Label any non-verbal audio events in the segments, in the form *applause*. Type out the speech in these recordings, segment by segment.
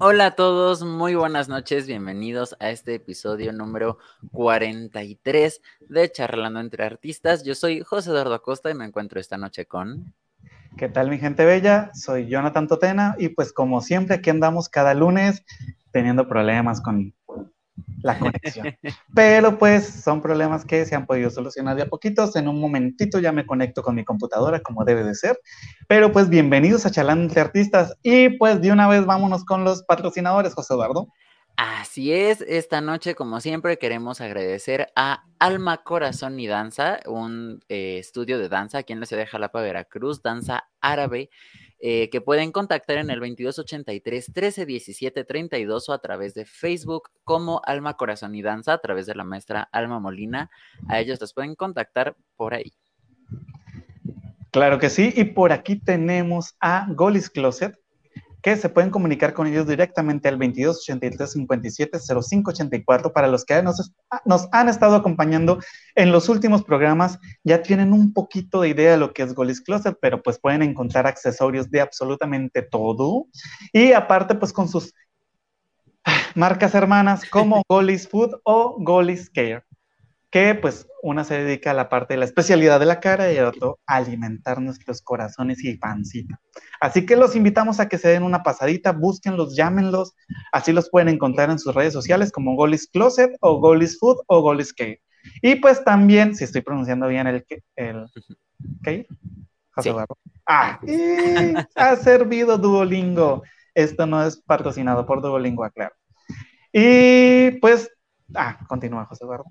Hola a todos, muy buenas noches, bienvenidos a este episodio número 43 de Charlando entre Artistas. Yo soy José Eduardo Acosta y me encuentro esta noche con... ¿Qué tal mi gente bella? Soy Jonathan Totena y pues como siempre aquí andamos cada lunes teniendo problemas con la conexión. Pero pues son problemas que se han podido solucionar de a poquitos. En un momentito ya me conecto con mi computadora como debe de ser. Pero pues bienvenidos a Charlando entre Artistas y pues de una vez vámonos con los patrocinadores, José Eduardo. Así es, esta noche, como siempre, queremos agradecer a Alma Corazón y Danza, un eh, estudio de danza aquí en la ciudad de Jalapa, Veracruz, danza árabe, eh, que pueden contactar en el 2283 1317 32 o a través de Facebook como Alma Corazón y Danza, a través de la maestra Alma Molina. A ellos los pueden contactar por ahí. Claro que sí, y por aquí tenemos a Golis Closet, que se pueden comunicar con ellos directamente al 22 83 57 05 84 para los que nos, nos, han estado acompañando en los últimos programas. Ya tienen un poquito de idea de lo que es Golis Closet pero pues pueden encontrar accesorios de absolutamente todo. Y aparte pues con sus marcas hermanas como *laughs* Golis Food o Golis Care que pues una se dedica a la parte de la especialidad de la cara y el otro a alimentar nuestros corazones y pancita. Así que los invitamos a que se den una pasadita, búsquenlos, llámenlos, así los pueden encontrar en sus redes sociales como Golis Closet o Golis Food o Golis Cake. Y pues también, si estoy pronunciando bien el el ¿qué? Sí. Ah, ha servido Duolingo. Esto no es patrocinado por Duolingo, aclaro. Y pues, ah, continúa José Eduardo.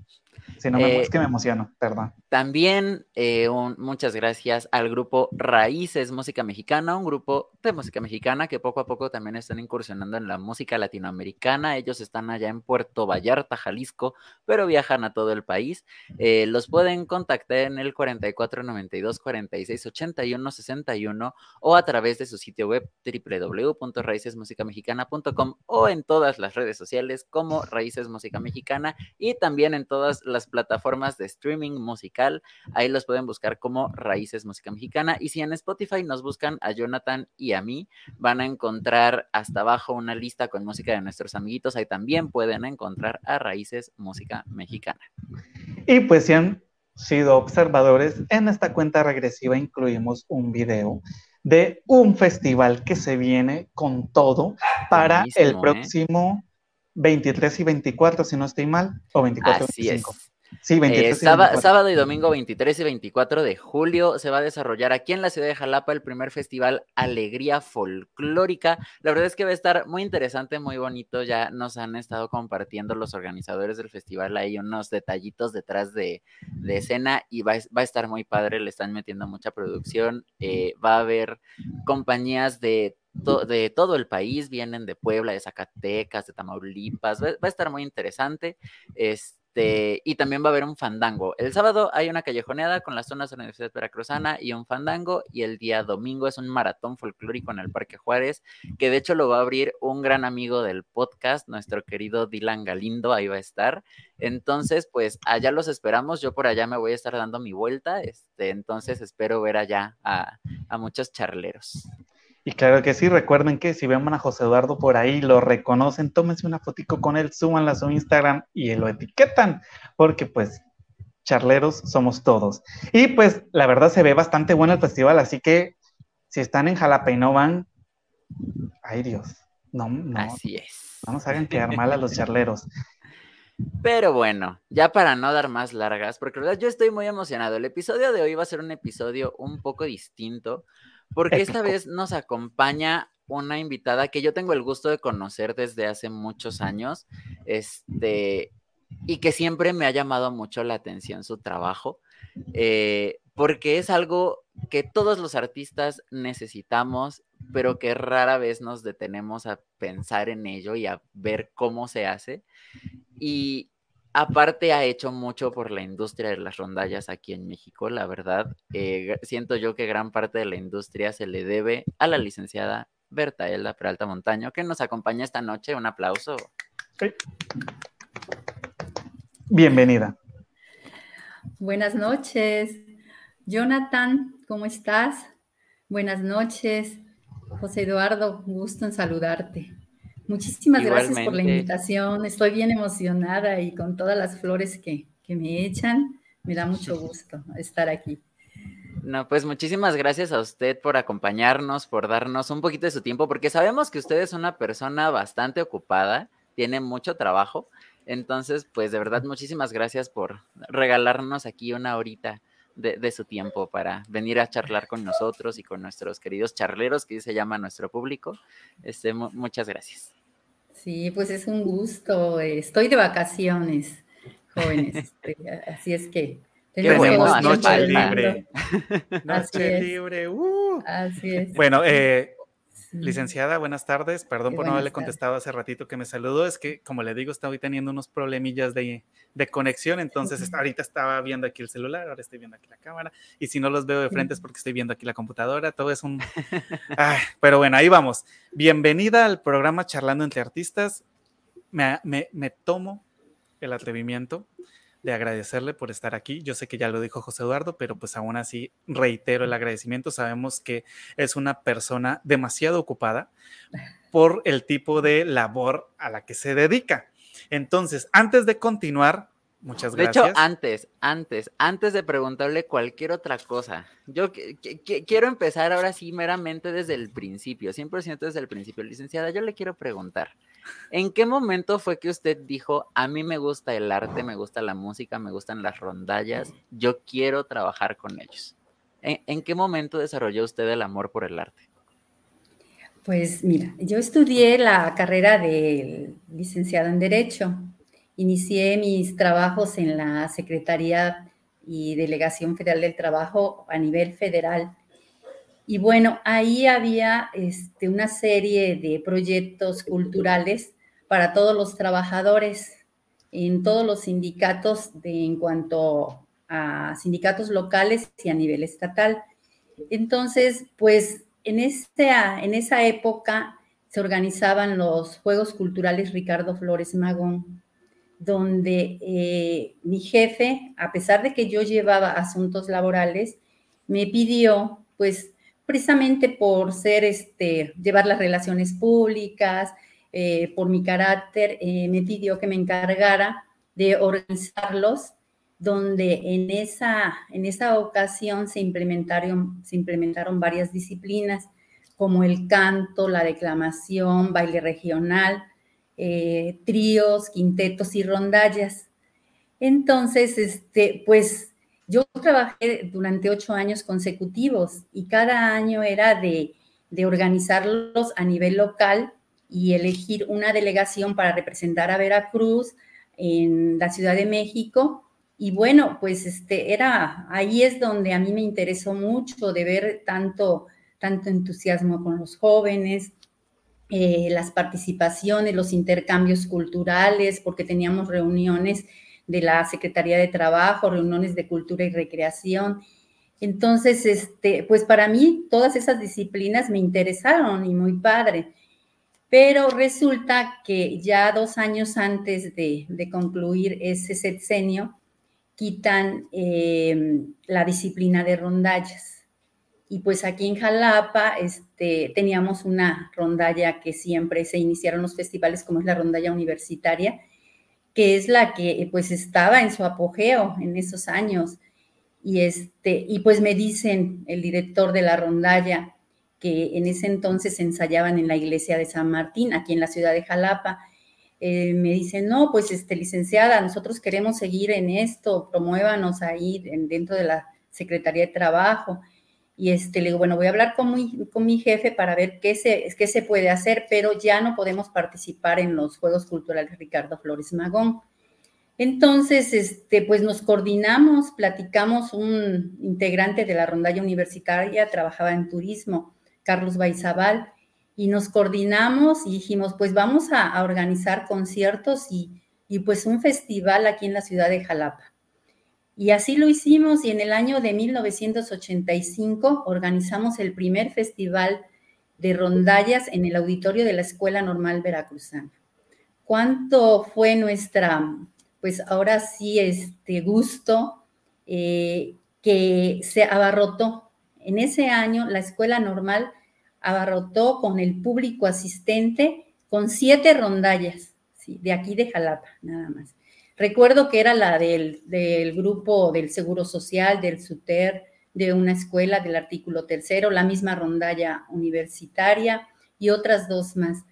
Si no, me, es que me emociono, perdón. También eh, muchas gracias al grupo Raíces Música Mexicana, un grupo de música mexicana que poco a poco también están incursionando en la música latinoamericana. Ellos están allá en Puerto Vallarta, Jalisco, pero viajan a todo el país. Eh, los pueden contactar en el 4492 46 81 61 o a través de su sitio web www.raícesmusicamexicana.com o en todas las redes sociales como Raíces Música Mexicana y también en todas las plataformas de streaming musical. Ahí los pueden buscar como Raíces Música Mexicana. Y si en Spotify nos buscan a Jonathan y a mí, van a encontrar hasta abajo una lista con música de nuestros amiguitos. Ahí también pueden encontrar a Raíces Música Mexicana. Y pues si han sido observadores, en esta cuenta regresiva incluimos un video de un festival que se viene con todo para el ¿eh? próximo 23 y 24, si no estoy mal, o 24 y 25. Sí, 23 eh, sábado, y domingo 23 y 24 de julio se va a desarrollar aquí en la ciudad de Jalapa el primer festival Alegría Folclórica. La verdad es que va a estar muy interesante, muy bonito. Ya nos han estado compartiendo los organizadores del festival ahí unos detallitos detrás de, escena y va, a estar muy padre. Le están metiendo mucha producción. Eh, va a haber compañías de de todo el país, vienen de Puebla, de Zacatecas, de Tamaulipas, va, a estar muy interesante. Este, y también va a haber un fandango. El sábado hay una callejoneada con las zonas de la Universidad Veracruzana y un fandango. Y el día domingo es un maratón folclórico en el Parque Juárez, que de hecho lo va a abrir un gran amigo del podcast, nuestro querido Dylan Galindo, ahí va a estar. Entonces, pues allá los esperamos. Yo por allá me voy a estar dando mi vuelta. Este, entonces espero ver allá a, a muchos charleros. Y claro que sí, recuerden que si ven a José Eduardo por ahí, lo reconocen, tómense una fotico con él, súbanla a su Instagram y lo etiquetan, porque pues charleros somos todos. Y pues la verdad se ve bastante bueno el festival, así que si están en Jalapa y no van, ay Dios, no, no. Así es. Vamos a hagan quedar mal a los charleros. Pero bueno, ya para no dar más largas, porque la verdad yo estoy muy emocionado. El episodio de hoy va a ser un episodio un poco distinto, porque esta vez nos acompaña una invitada que yo tengo el gusto de conocer desde hace muchos años, este, y que siempre me ha llamado mucho la atención su trabajo, eh, porque es algo que todos los artistas necesitamos, pero que rara vez nos detenemos a pensar en ello y a ver cómo se hace. Y Aparte ha hecho mucho por la industria de las rondallas aquí en México, la verdad. Eh, siento yo que gran parte de la industria se le debe a la licenciada Berta Elda Peralta Montaño, que nos acompaña esta noche. Un aplauso. Bienvenida. Buenas noches. Jonathan, ¿cómo estás? Buenas noches. José Eduardo, gusto en saludarte. Muchísimas gracias por la invitación. Estoy bien emocionada y con todas las flores que, que me echan, me da mucho *laughs* gusto estar aquí. No, pues muchísimas gracias a usted por acompañarnos, por darnos un poquito de su tiempo, porque sabemos que usted es una persona bastante ocupada, tiene mucho trabajo. Entonces, pues de verdad, muchísimas gracias por regalarnos aquí una horita de, su tiempo para venir a charlar con nosotros y con nuestros queridos charleros, que se llama nuestro público. Este, muchas gracias. Sí, pues es un gusto. Estoy de vacaciones, jóvenes. Este, así es que tenemos noche libre. Noche libre. Uh. Así es. Bueno, eh, Licenciada, buenas tardes. Perdón por no haberle contestado hace ratito que me saludó. Es que, como le digo, estoy teniendo unos problemillas de, conexión. Entonces, ahorita estaba viendo aquí el celular, ahora estoy viendo aquí la cámara. Y si no los veo de frente es porque estoy viendo aquí la computadora. Todo es un. pero bueno, ahí vamos. Bienvenida al programa Charlando entre Artistas. me, me tomo el atrevimiento de agradecerle por estar aquí. Yo sé que ya lo dijo José Eduardo, pero pues aún así reitero el agradecimiento. Sabemos que es una persona demasiado ocupada *laughs* por el tipo de labor a la que se dedica. Entonces, antes de continuar, Muchas gracias. De hecho, antes, antes, antes de preguntarle cualquier otra cosa, yo quiero empezar ahora sí meramente desde el principio, 100% desde el principio. Licenciada, yo le quiero preguntar, ¿en qué momento fue que usted dijo, a mí me gusta el arte, me gusta la música, me gustan las rondallas, yo quiero trabajar con ellos? en qué momento desarrolló usted el amor por el arte? Pues mira, yo estudié la carrera de licenciado en Derecho Inicié mis trabajos en la Secretaría y Delegación Federal del Trabajo a nivel federal. Y bueno, ahí había este, una serie de proyectos culturales para todos los trabajadores en todos los sindicatos de, en cuanto a sindicatos locales y a nivel estatal. Entonces, pues en, este, en esa época se organizaban los Juegos Culturales Ricardo Flores Magón donde eh, mi jefe, a pesar de que yo llevaba asuntos laborales, me pidió, pues precisamente por ser, este, llevar las relaciones públicas, eh, por mi carácter, eh, me pidió que me encargara de organizarlos, donde en esa, en esa ocasión se implementaron, se implementaron varias disciplinas, como el canto, la declamación, baile regional, eh, tríos, quintetos y rondallas. Entonces, este, pues yo trabajé durante ocho años consecutivos y cada año era de, organizarlos a nivel local y elegir una delegación para representar a Veracruz en la Ciudad de México. Y bueno, pues este era ahí es donde a mí me interesó mucho de ver tanto tanto entusiasmo con los jóvenes, eh, las participaciones, los intercambios culturales, porque teníamos reuniones de la Secretaría de Trabajo, reuniones de cultura y recreación. Entonces, este, pues para mí todas esas disciplinas me interesaron y muy padre. Pero resulta que ya dos años antes de, concluir ese sexenio, quitan eh, la disciplina de rondallas y pues aquí en Jalapa este, teníamos una rondalla que siempre se iniciaron los festivales, como es la rondalla universitaria, que es la que pues estaba en su apogeo en esos años. Y, este, y pues me dicen el director de la rondalla que en ese entonces ensayaban en la iglesia de San Martín, aquí en la ciudad de Jalapa. Eh, me dicen, no, pues este, licenciada, nosotros queremos seguir en esto, promuévanos ahí dentro de la Secretaría de Trabajo. Y este, le digo, bueno, voy a hablar con mi, con mi jefe para ver qué se, qué se puede hacer, pero ya no podemos participar en los Juegos Culturales Ricardo Flores Magón. Entonces, este, pues nos coordinamos, platicamos, un integrante de la rondalla universitaria trabajaba en turismo, Carlos Baizabal, y nos coordinamos y dijimos, pues vamos a, a organizar conciertos y, y pues un festival aquí en la ciudad de Jalapa. Y así lo hicimos y en el año de 1985 organizamos el primer festival de rondallas en el auditorio de la Escuela Normal Veracruzana. ¿Cuánto fue nuestra, pues ahora sí, este gusto eh, que se abarrotó? En ese año la Escuela Normal abarrotó con el público asistente con siete rondallas, de aquí de Jalapa, nada más. Recuerdo que era la del, del grupo del Seguro Social, del SUTER, de una escuela del artículo tercero, la misma rondalla universitaria y otras dos más.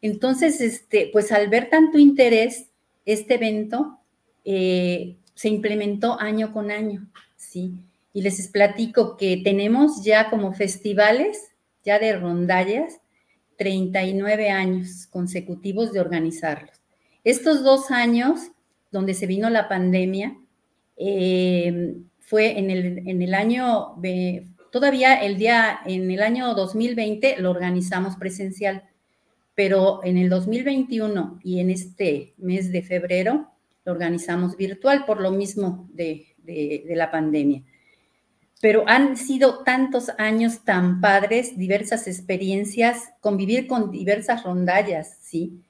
Entonces, este, pues al ver tanto interés, este evento eh, se implementó año con año, ¿sí? Y les platico que tenemos ya como festivales, ya de rondallas, 39 años consecutivos de organizarlos. Estos dos años, donde se vino la pandemia, eh, fue en el, en el año, todavía el día, en el año 2020 lo organizamos presencial, pero en el 2021 y en este mes de febrero lo organizamos virtual por lo mismo de, de la pandemia. Pero han sido tantos años tan padres, diversas experiencias, convivir con diversas rondallas, ¿sí?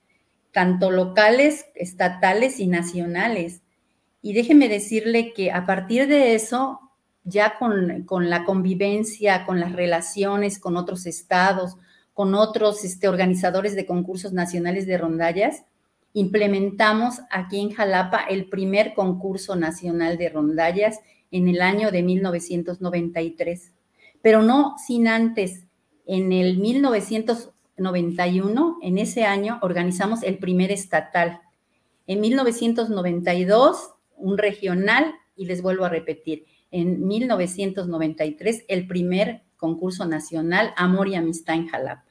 Tanto locales, estatales y nacionales. Y déjeme decirle que a partir de eso, ya con, con la convivencia, con las relaciones con otros estados, con otros este, organizadores de concursos nacionales de rondallas, implementamos aquí en Jalapa el primer concurso nacional de rondallas en el año de 1993, pero no sin antes, en el 1991, en ese año, organizamos el primer estatal. En 1992, un regional, y les vuelvo a repetir, en 1993, el primer concurso nacional Amor y Amistad en Jalapa.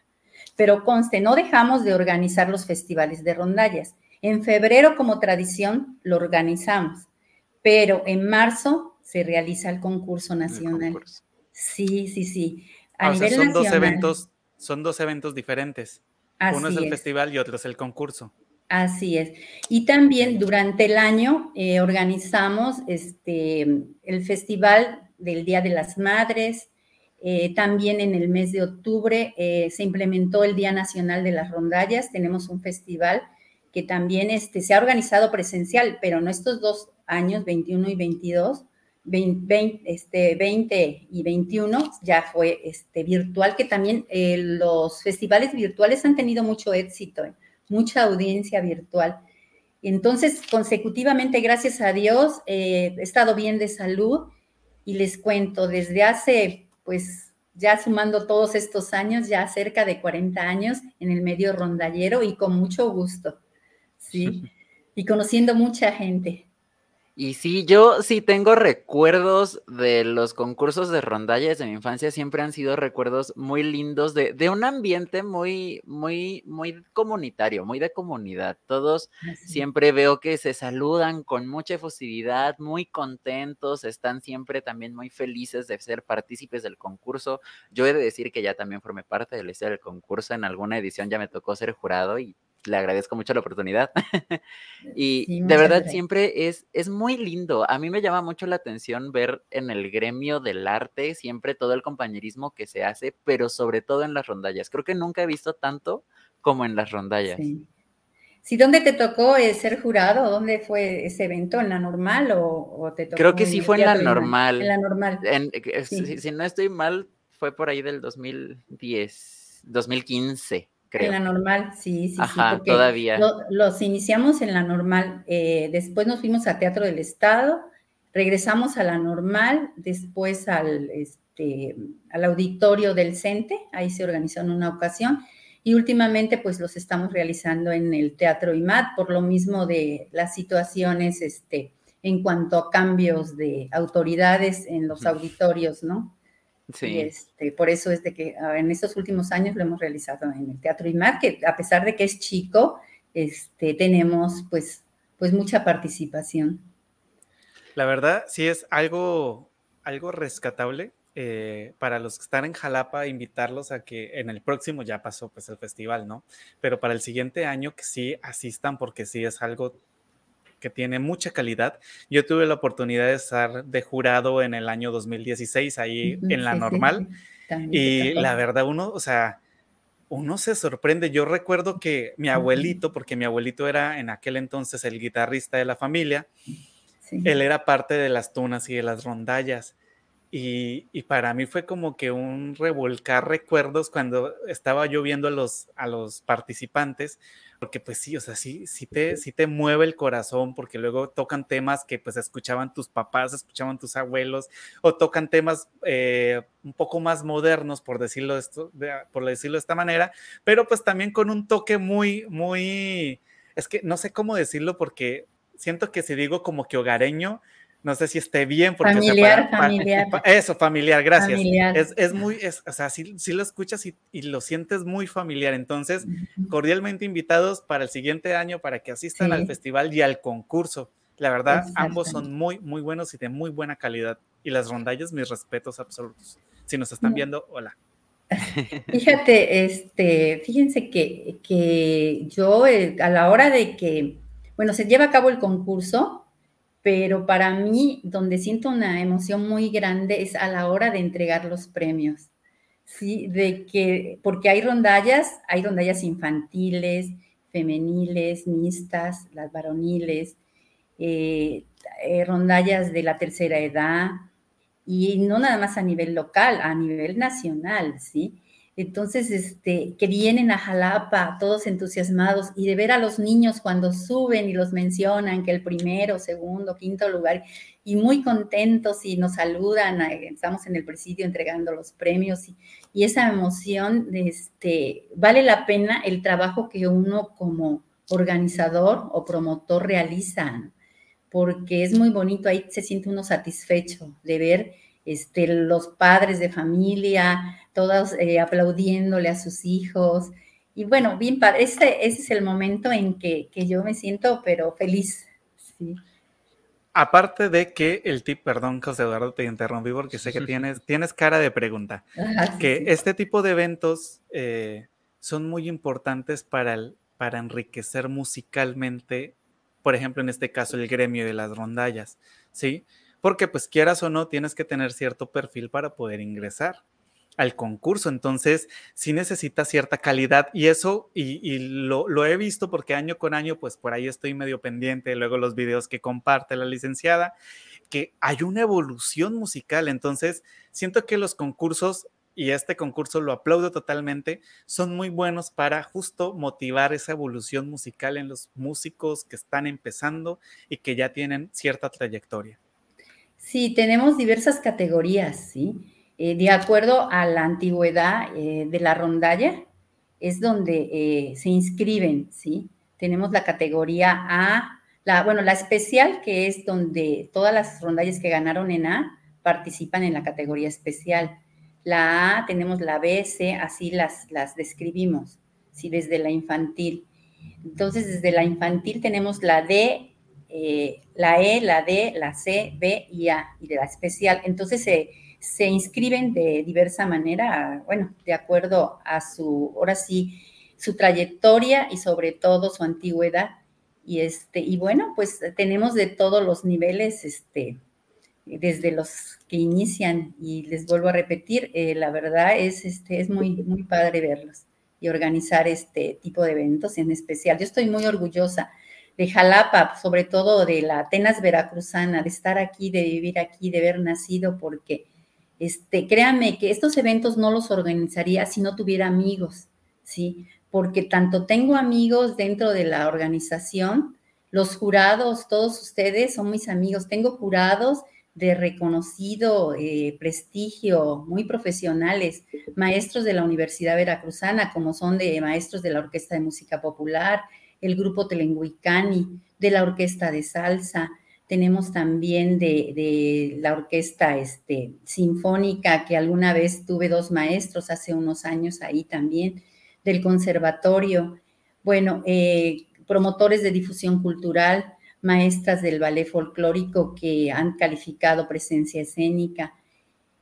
Pero conste, no dejamos de organizar los festivales de rondallas. En febrero, como tradición, lo organizamos, pero en marzo se realiza el concurso nacional. Sí, sí, sí. A nivel son dos eventos, son dos eventos diferentes. Uno es el festival y otro es el concurso. Así es. Y también durante el año eh, organizamos este, el Festival del Día de las Madres, eh, también en el mes de octubre eh, se implementó el Día Nacional de las Rondallas. Tenemos un festival que también este, se ha organizado presencial, pero en estos dos años, 21 y 22, 20, este, 20 y 21, ya fue este, virtual, que también eh, los festivales virtuales han tenido mucho éxito, mucha audiencia virtual. Entonces, consecutivamente, gracias a Dios, he estado bien de salud y les cuento, desde hace pues ya sumando todos estos años, ya cerca de 40 años en el medio rondallero y con mucho gusto, ¿sí? *laughs* Y conociendo mucha gente. Y sí, yo sí tengo recuerdos de los concursos de rondallas de mi infancia, siempre han sido recuerdos muy lindos de, de un ambiente muy, muy, muy comunitario, muy de comunidad. Todos siempre veo que se saludan con mucha efusividad, muy contentos, están siempre también muy felices de ser partícipes del concurso. Yo he de decir que ya también formé parte de la historia del concurso, en alguna edición ya me tocó ser jurado y le agradezco mucho la oportunidad. *laughs* y de verdad siempre es, es muy lindo. A mí me llama mucho la atención ver en el gremio del arte siempre todo el compañerismo que se hace, pero sobre todo en las rondallas. Creo que nunca he visto tanto como en las rondallas. Sí. ¿dónde te tocó eh, ser jurado? ¿Dónde fue ese evento? ¿En la normal o, te tocó? Creo que sí fue en la normal. En la normal. Eh, si, no estoy mal, fue por ahí del 2010, 2015. En la normal, sí, sí, sí. todavía. los iniciamos en la normal, eh, después nos fuimos a Teatro del Estado, regresamos a la normal, después al, este, al auditorio del CENTE, ahí se organizó en una ocasión, y últimamente pues los estamos realizando en el Teatro IMAT, por lo mismo de las situaciones este, en cuanto a cambios de autoridades en los auditorios, ¿no? Sí. este, por eso es de que en estos últimos años lo hemos realizado en el Teatro IMAR, que a pesar de que es chico, este, tenemos pues, pues mucha participación. La verdad, sí es algo, algo rescatable eh, para los que están en Jalapa, invitarlos a que en el próximo ya pasó pues el festival, ¿no? Pero para el siguiente año que sí asistan porque sí es algo que tiene mucha calidad. Yo tuve la oportunidad de estar de jurado en el año 2016 ahí en la normal y la verdad uno, o sea, uno se sorprende. Yo recuerdo que mi abuelito, porque mi abuelito era en aquel entonces el guitarrista de la familia, él era parte de las tunas y de las rondallas. Y, para mí fue como que un revolcar recuerdos cuando estaba yo viendo a los, a los participantes, porque pues sí, o sea, sí, sí, te, sí te mueve el corazón, porque luego tocan temas que pues escuchaban tus papás, escuchaban tus abuelos, o tocan temas eh, un poco más modernos, por decirlo, esto, por decirlo de esta manera, pero pues también con un toque muy, muy, es que no sé cómo decirlo, porque siento que si digo como que hogareño, no sé si esté bien. Porque familiar, familiar. eso, familiar, gracias. Es, es, muy, es, o sea, si, lo escuchas y, y, lo sientes muy familiar. Entonces, cordialmente invitados para el siguiente año para que asistan al festival y al concurso. La verdad, ambos son muy, muy buenos y de muy buena calidad. Y las rondallas, mis respetos absolutos. Si nos están viendo, hola. *laughs* Fíjate, este, fíjense que, que yo eh, a la hora de que, bueno, se lleva a cabo el concurso, pero para mí, donde siento una emoción muy grande es a la hora de entregar los premios, ¿sí? De que, porque hay rondallas, hay rondallas infantiles, femeniles, mixtas, las varoniles, eh, eh, rondallas de la tercera edad, y no nada más a nivel local, a nivel nacional, ¿sí? Entonces, este, que vienen a Jalapa todos entusiasmados y de ver a los niños cuando suben y los mencionan, que el primero, segundo, quinto lugar, y muy contentos y nos saludan, estamos en el presidio entregando los premios y, y esa emoción, este, vale la pena el trabajo que uno como organizador o promotor realiza, porque es muy bonito, ahí se siente uno satisfecho de ver este, los padres de familia, todos eh, aplaudiéndole a sus hijos. Y bueno, bien, ese, ese es el momento en que, yo me siento, pero feliz. Aparte de que el tip, perdón, José Eduardo, te interrumpí porque sé que *laughs* tienes, tienes cara de pregunta, que este tipo de eventos eh, son muy importantes para, para enriquecer musicalmente, por ejemplo, en este caso, el gremio de las rondallas, ¿sí? Porque pues quieras o no, tienes que tener cierto perfil para poder ingresar al concurso. Entonces, sí necesita cierta calidad y eso, y, lo, lo, he visto porque año con año, pues por ahí estoy medio pendiente, luego los videos que comparte la licenciada, que hay una evolución musical. Entonces, siento que los concursos, y este concurso lo aplaudo totalmente, son muy buenos para justo motivar esa evolución musical en los músicos que están empezando y que ya tienen cierta trayectoria. Sí, tenemos diversas categorías, ¿sí? Eh, de acuerdo a la antigüedad eh, de la rondalla, es donde eh, se inscriben, ¿sí? Tenemos la categoría A, la, bueno, la especial, que es donde todas las rondallas que ganaron en A participan en la categoría especial. La A, tenemos la B, C, así las, las describimos, ¿sí? Desde la infantil. Entonces, desde la infantil tenemos la D, eh, la E, la D, la C, B y A, y de la especial. Entonces se, inscriben de diversa manera, bueno, de acuerdo a su, ahora sí, su trayectoria y sobre todo su antigüedad. Y este, y bueno, pues tenemos de todos los niveles, este, desde los que inician, y les vuelvo a repetir, eh, la verdad es, este, es muy, muy padre verlos y organizar este tipo de eventos en especial. Yo estoy muy orgullosa de Jalapa, sobre todo de la Atenas veracruzana, de estar aquí, de vivir aquí, de haber nacido, porque este, créanme que estos eventos no los organizaría si no tuviera amigos, ¿sí? Porque tanto tengo amigos dentro de la organización, los jurados, todos ustedes son mis amigos, tengo jurados de reconocido eh, prestigio, muy profesionales, maestros de la Universidad Veracruzana, como son de maestros de la Orquesta de Música Popular, el grupo Telenguicani, de la orquesta de salsa, tenemos también de, la orquesta este, sinfónica, que alguna vez tuve dos maestros hace unos años ahí también, del conservatorio, bueno, eh, promotores de difusión cultural, maestras del ballet folclórico que han calificado presencia escénica.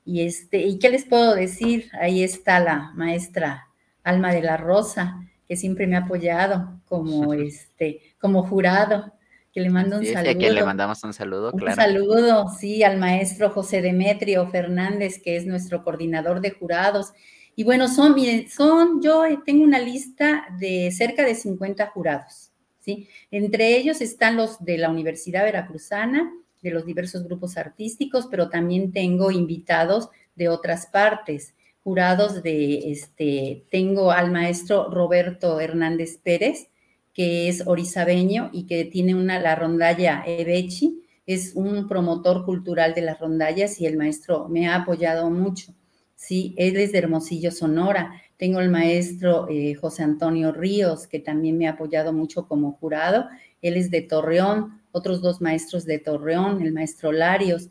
Y, este, ¿y qué les puedo decir? Ahí está la maestra Alma de la Rosa, que siempre me ha apoyado como este, como jurado, que le mando un saludo. a quien le mandamos un saludo, claro. Un saludo, sí, al maestro José Demetrio Fernández, que es nuestro coordinador de jurados. Y bueno, son, miren, son, yo tengo una lista de cerca de 50 jurados, ¿sí? Entre ellos están los de la Universidad Veracruzana, de los diversos grupos artísticos, pero también tengo invitados de otras partes, jurados de, este, tengo al maestro Roberto Hernández Pérez, que es orizabeño y que tiene una, la rondalla Ebechi, es un promotor cultural de las rondallas y el maestro me ha apoyado mucho. Sí, él es de Hermosillo, Sonora. Tengo el maestro eh, José Antonio Ríos, que también me ha apoyado mucho como jurado. Él es de Torreón, otros dos maestros de Torreón, el maestro Larios.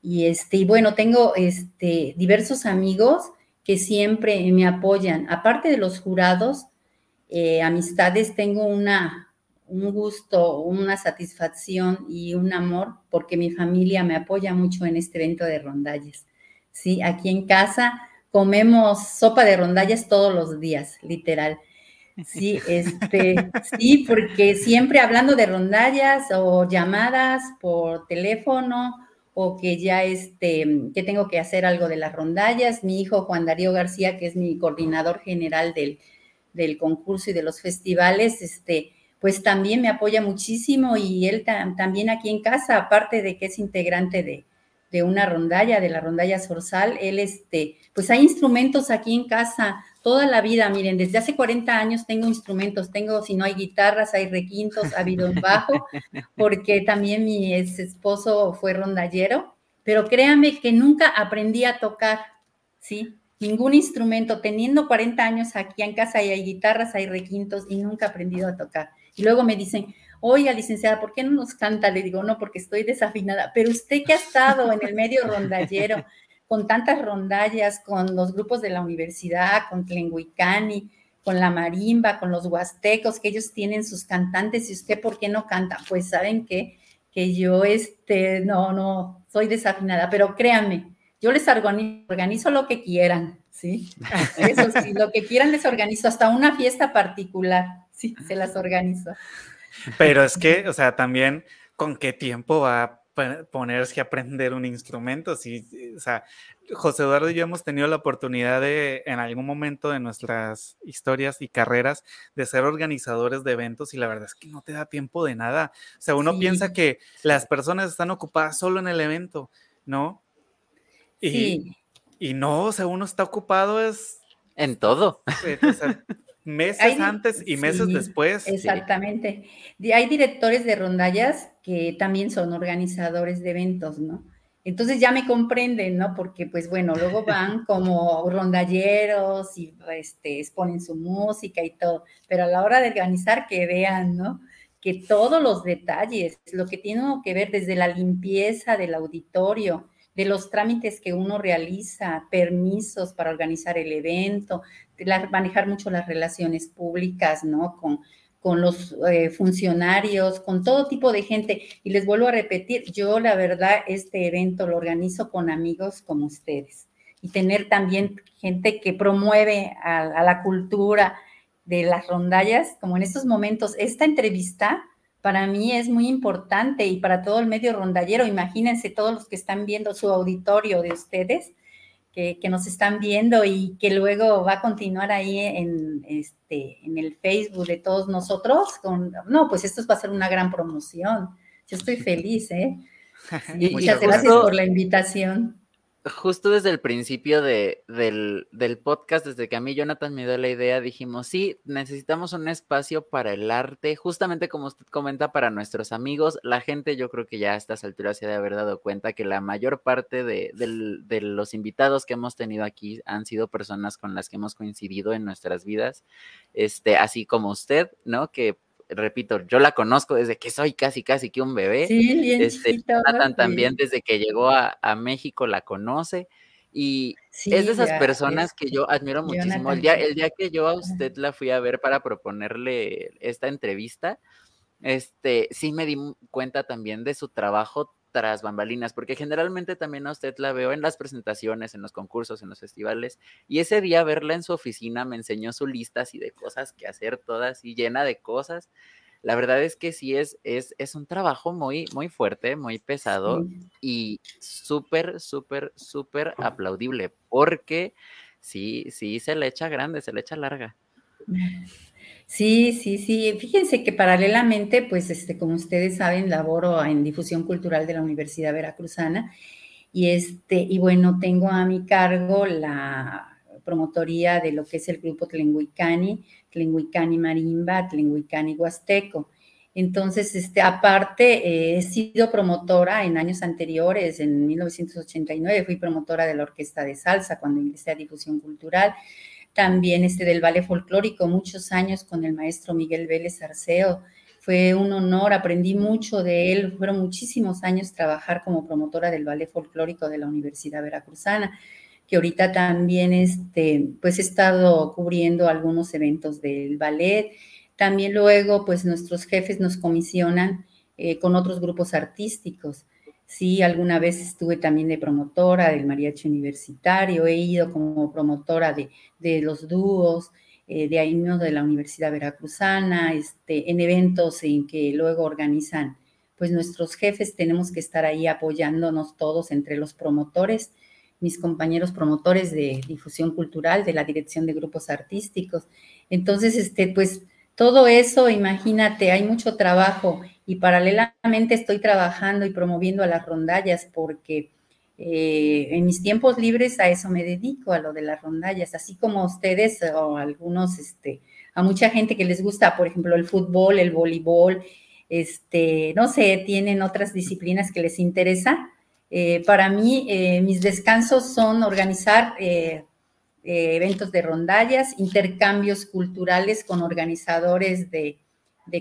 Y este, y bueno, tengo este, diversos amigos que siempre me apoyan. Aparte de los jurados, eh, amistades, tengo una, un gusto, una satisfacción y un amor porque mi familia me apoya mucho en este evento de rondallas. Sí, aquí en casa comemos sopa de rondallas todos los días, literal. Sí, este, *laughs* sí, porque siempre hablando de rondallas o llamadas por teléfono o que ya este, que tengo que hacer algo de las rondallas. Mi hijo Juan Darío García, que es mi coordinador general del, del concurso y de los festivales, este, pues también me apoya muchísimo y él también aquí en casa, aparte de que es integrante de, de una rondalla, de la rondalla Sorsal, él, este, pues hay instrumentos aquí en casa toda la vida, miren, desde hace 40 años tengo instrumentos, tengo, si no hay guitarras, hay requintos, ha habido un bajo, *laughs* porque también mi ex esposo fue rondallero, pero créanme que nunca aprendí a tocar, ¿sí? ningún instrumento, teniendo 40 años aquí en casa y hay guitarras, hay requintos y nunca he aprendido a tocar. Y luego me dicen, oiga, licenciada, ¿por qué no nos canta? Le digo, no, porque estoy desafinada. Pero usted que ha estado en el medio rondallero, con tantas rondallas, con los grupos de la universidad, con Tlenguicani, con la marimba, con los huastecos, que ellos tienen sus cantantes, y usted, ¿por qué no canta? Pues saben que, que yo, este, no, no, soy desafinada, pero créanme, yo les organizo lo que quieran, ¿sí? Eso sí, lo que quieran les organizo, hasta una fiesta particular, sí, se las organizo. Pero es que, o sea, también, ¿con qué tiempo va ponerse a aprender un instrumento? Sí, o sea, José Eduardo y yo hemos tenido la oportunidad de, en algún momento de nuestras historias y carreras, de ser organizadores de eventos y la verdad es que no te da tiempo de nada. O sea, uno piensa que las personas están ocupadas solo en el evento, ¿no? Y, y no, o sea, uno está ocupado es... En todo. Meses antes y meses después. Exactamente. Hay directores de rondallas que también son organizadores de eventos, ¿no? Entonces ya me comprenden, ¿no? Porque pues bueno, luego *laughs* van como rondalleros y este, exponen su música y todo, pero a la hora de organizar que vean, ¿no? Que todos los detalles, lo que tiene que ver desde la limpieza del auditorio, de los trámites que uno realiza, permisos para organizar el evento, manejar mucho las relaciones públicas, ¿no? Con, con los eh, funcionarios, con todo tipo de gente. Y les vuelvo a repetir, yo la verdad este evento lo organizo con amigos como ustedes y tener también gente que promueve a la cultura de las rondallas, como en estos momentos, esta entrevista para mí es muy importante y para todo el medio rondallero. Imagínense todos los que están viendo su auditorio de ustedes, que, nos están viendo y que luego va a continuar ahí en, este, en el Facebook de todos nosotros. Con, no, pues esto va a ser una gran promoción. Yo estoy feliz, ¿eh? *laughs* muchas gracias por la invitación justo desde el principio de, del, del, podcast, desde que a mí Jonathan me dio la idea, dijimos, sí, necesitamos un espacio para el arte, justamente como usted comenta, para nuestros amigos. La gente yo creo que ya a estas alturas se ha de haber dado cuenta que la mayor parte de, de los invitados que hemos tenido aquí han sido personas con las que hemos coincidido en nuestras vidas, este, así como usted, ¿no? Que repito, yo la conozco desde que soy casi, casi que un bebé. Sí, bien este, también desde que llegó a, México la conoce. Y es de esas personas que yo admiro muchísimo. El día, el día que yo a usted la fui a ver para proponerle esta entrevista, este, sí me di cuenta también de su trabajo tras bambalinas, porque generalmente también a usted la veo en las presentaciones, en los concursos, en los festivales, y ese día verla en su oficina me enseñó su lista así de cosas que hacer, todas y llena de cosas. La verdad es que sí es, es, es un trabajo muy, muy fuerte, muy pesado y súper, súper, súper aplaudible, porque sí, sí se le echa grande, se le echa larga. Sí, sí, sí. Fíjense que paralelamente, pues, este, como ustedes saben, laboro en difusión cultural de la Universidad Veracruzana y este, y bueno, tengo a mi cargo la promotoría de lo que es el grupo Tlenguicani, Tlenguicani Marimba, Tlenguicani Huasteco. Entonces, este, aparte, eh, he sido promotora en años anteriores, en 1989 fui promotora de la Orquesta de Salsa cuando ingresé a Difusión Cultural, también este del ballet folclórico, muchos años con el maestro Miguel Vélez Arceo. Fue un honor, aprendí mucho de él, fueron muchísimos años trabajar como promotora del ballet folclórico de la Universidad Veracruzana que ahorita también este, pues he estado cubriendo algunos eventos del ballet también luego, pues nuestros jefes nos comisionan eh, con otros grupos artísticos. Sí, alguna vez estuve también de promotora del mariachi universitario, he ido como promotora de, los dúos, eh, de ahí de la Universidad Veracruzana, este, en eventos en que luego organizan, pues nuestros jefes tenemos que estar ahí apoyándonos todos entre los promotores, mis compañeros promotores de difusión cultural, de la dirección de grupos artísticos. Entonces, este, pues todo eso, imagínate, hay mucho trabajo y paralelamente estoy trabajando y promoviendo a las rondallas porque eh, en mis tiempos libres a eso me dedico, a lo de las rondallas, así como ustedes o algunos, este, a mucha gente que les gusta, por ejemplo, el fútbol, el voleibol, este, no sé, tienen otras disciplinas que les interesa. Eh, para mí, eh, mis descansos son organizar eventos de rondallas, intercambios culturales con organizadores de,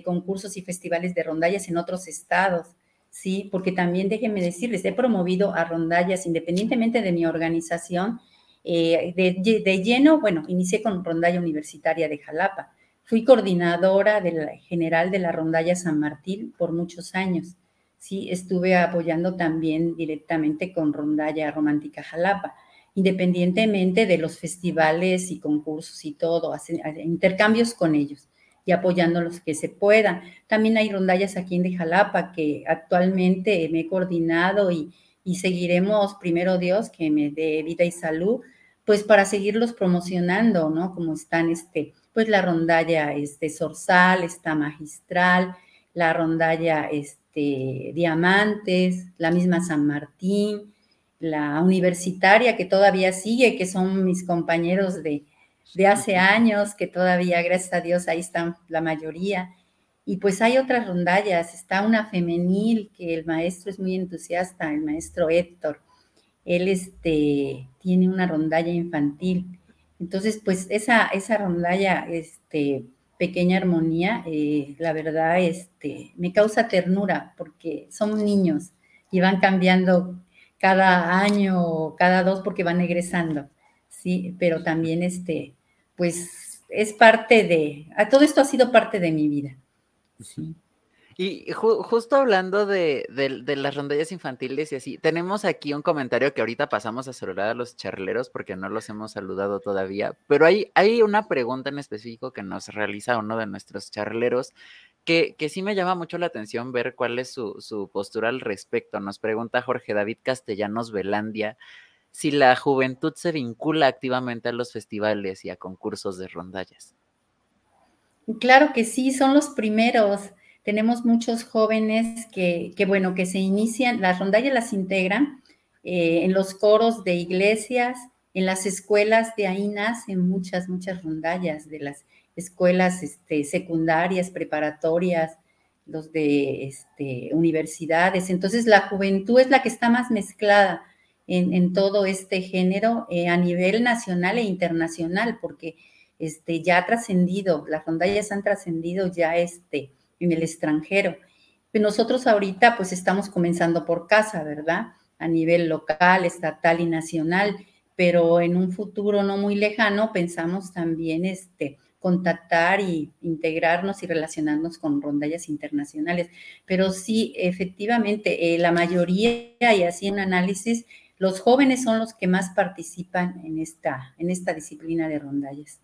concursos y festivales de rondallas en otros estados, ¿sí? Porque también déjenme decirles, he promovido a rondallas independientemente de mi organización, eh, de, de, lleno, bueno, inicié con Rondalla Universitaria de Jalapa, fui coordinadora general de la Rondalla San Martín por muchos años, ¿sí? Estuve apoyando también directamente con Rondalla Romántica Jalapa independientemente de los festivales y concursos y todo, hacen intercambios con ellos y apoyando los que se puedan. También hay rondallas aquí en Jalapa que actualmente me he coordinado y, seguiremos, primero Dios, que me dé vida y salud, pues para seguirlos promocionando, ¿no? Como están, este, pues la rondalla este, Sorsal, está Magistral, la rondalla este, Diamantes, la misma San Martín, la universitaria que todavía sigue, que son mis compañeros de, hace años, que todavía, gracias a Dios, ahí están la mayoría. Y pues hay otras rondallas, está una femenil que el maestro es muy entusiasta, el maestro Héctor. Él este, tiene una rondalla infantil. Entonces, pues esa, esa rondalla, este, pequeña armonía, eh, la verdad, este, me causa ternura porque son niños y van cambiando cada año o cada dos porque van egresando, sí, pero también este, pues es parte de, a todo esto ha sido parte de mi vida. Sí. Y justo hablando de, las rondallas infantiles y así, tenemos aquí un comentario que ahorita pasamos a saludar a los charleros porque no los hemos saludado todavía, pero hay, hay una pregunta en específico que nos realiza uno de nuestros charleros que, sí me llama mucho la atención ver cuál es su, postura al respecto. Nos pregunta Jorge David Castellanos Velandia si la juventud se vincula activamente a los festivales y a concursos de rondallas. Claro que sí, son los primeros. Tenemos muchos jóvenes que, bueno, que se inician, las rondallas las integran eh, en los coros de iglesias, en las escuelas, de ahí nacen muchas, muchas rondallas de las escuelas este, secundarias, preparatorias, los de este, universidades. Entonces, la juventud es la que está más mezclada en, todo este género eh, a nivel nacional e internacional, porque este, ya ha trascendido, las rondallas han trascendido ya este, en el extranjero. nosotros ahorita pues estamos comenzando por casa, ¿verdad? A nivel local, estatal y nacional, pero en un futuro no muy lejano pensamos también este, contactar y integrarnos y relacionarnos con rondallas internacionales. Pero sí, efectivamente, eh, la mayoría, y así en análisis, los jóvenes son los que más participan en esta, en esta disciplina de rondallas.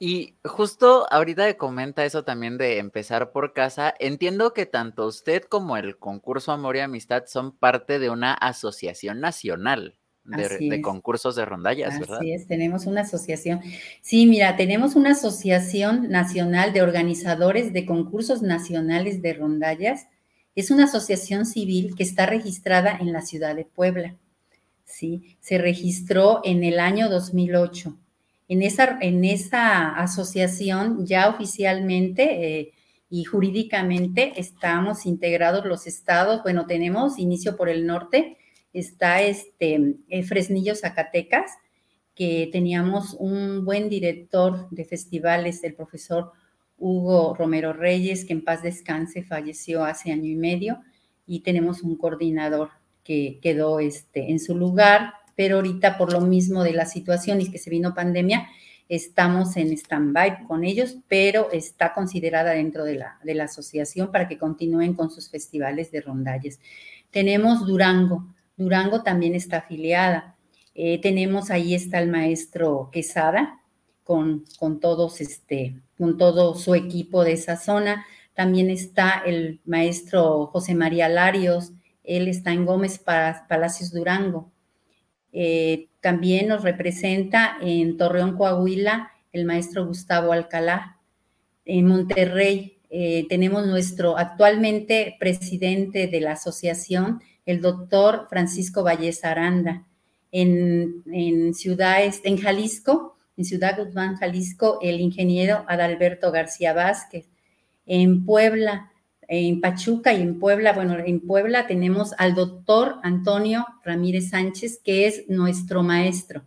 Y justo ahorita comenta eso también de empezar por casa. Entiendo que tanto usted como el concurso Amor y Amistad son parte de una asociación nacional. de, concursos de rondallas, ¿verdad? Así es, tenemos una asociación. Sí, mira, tenemos una asociación nacional de organizadores de concursos nacionales de rondallas. Es una asociación civil que está registrada en la ciudad de Puebla. Sí, se registró en el año 2008. En esa, en esa asociación ya oficialmente eh, y jurídicamente estamos integrados los estados. Bueno, tenemos inicio por el norte, está este eh, Fresnillo, Zacatecas, que teníamos un buen director de festivales, el profesor Hugo Romero Reyes, que en paz descanse, falleció hace año y medio, y tenemos un coordinador que quedó este, en su lugar, pero ahorita por lo mismo de la situación y que se vino pandemia, estamos en stand-by con ellos, pero está considerada dentro de la, de la asociación para que continúen con sus festivales de rondalles. Tenemos Durango, Durango también está afiliada. Eh, tenemos ahí está el maestro Quesada con, con, todos este, con todo su equipo de esa zona. También está el maestro José María Larios, él está en Gómez Palacios Durango. Eh, también nos representa en Torreón, Coahuila, el maestro Gustavo Alcalá. En Monterrey eh, tenemos nuestro actualmente presidente de la asociación, el doctor Francisco Valles Aranda. En, en, en Jalisco, en Ciudad Guzmán, Jalisco, el ingeniero Adalberto García Vázquez. En Puebla, en Pachuca y en Puebla, bueno, en Puebla tenemos al doctor Antonio Ramírez Sánchez, que es nuestro maestro.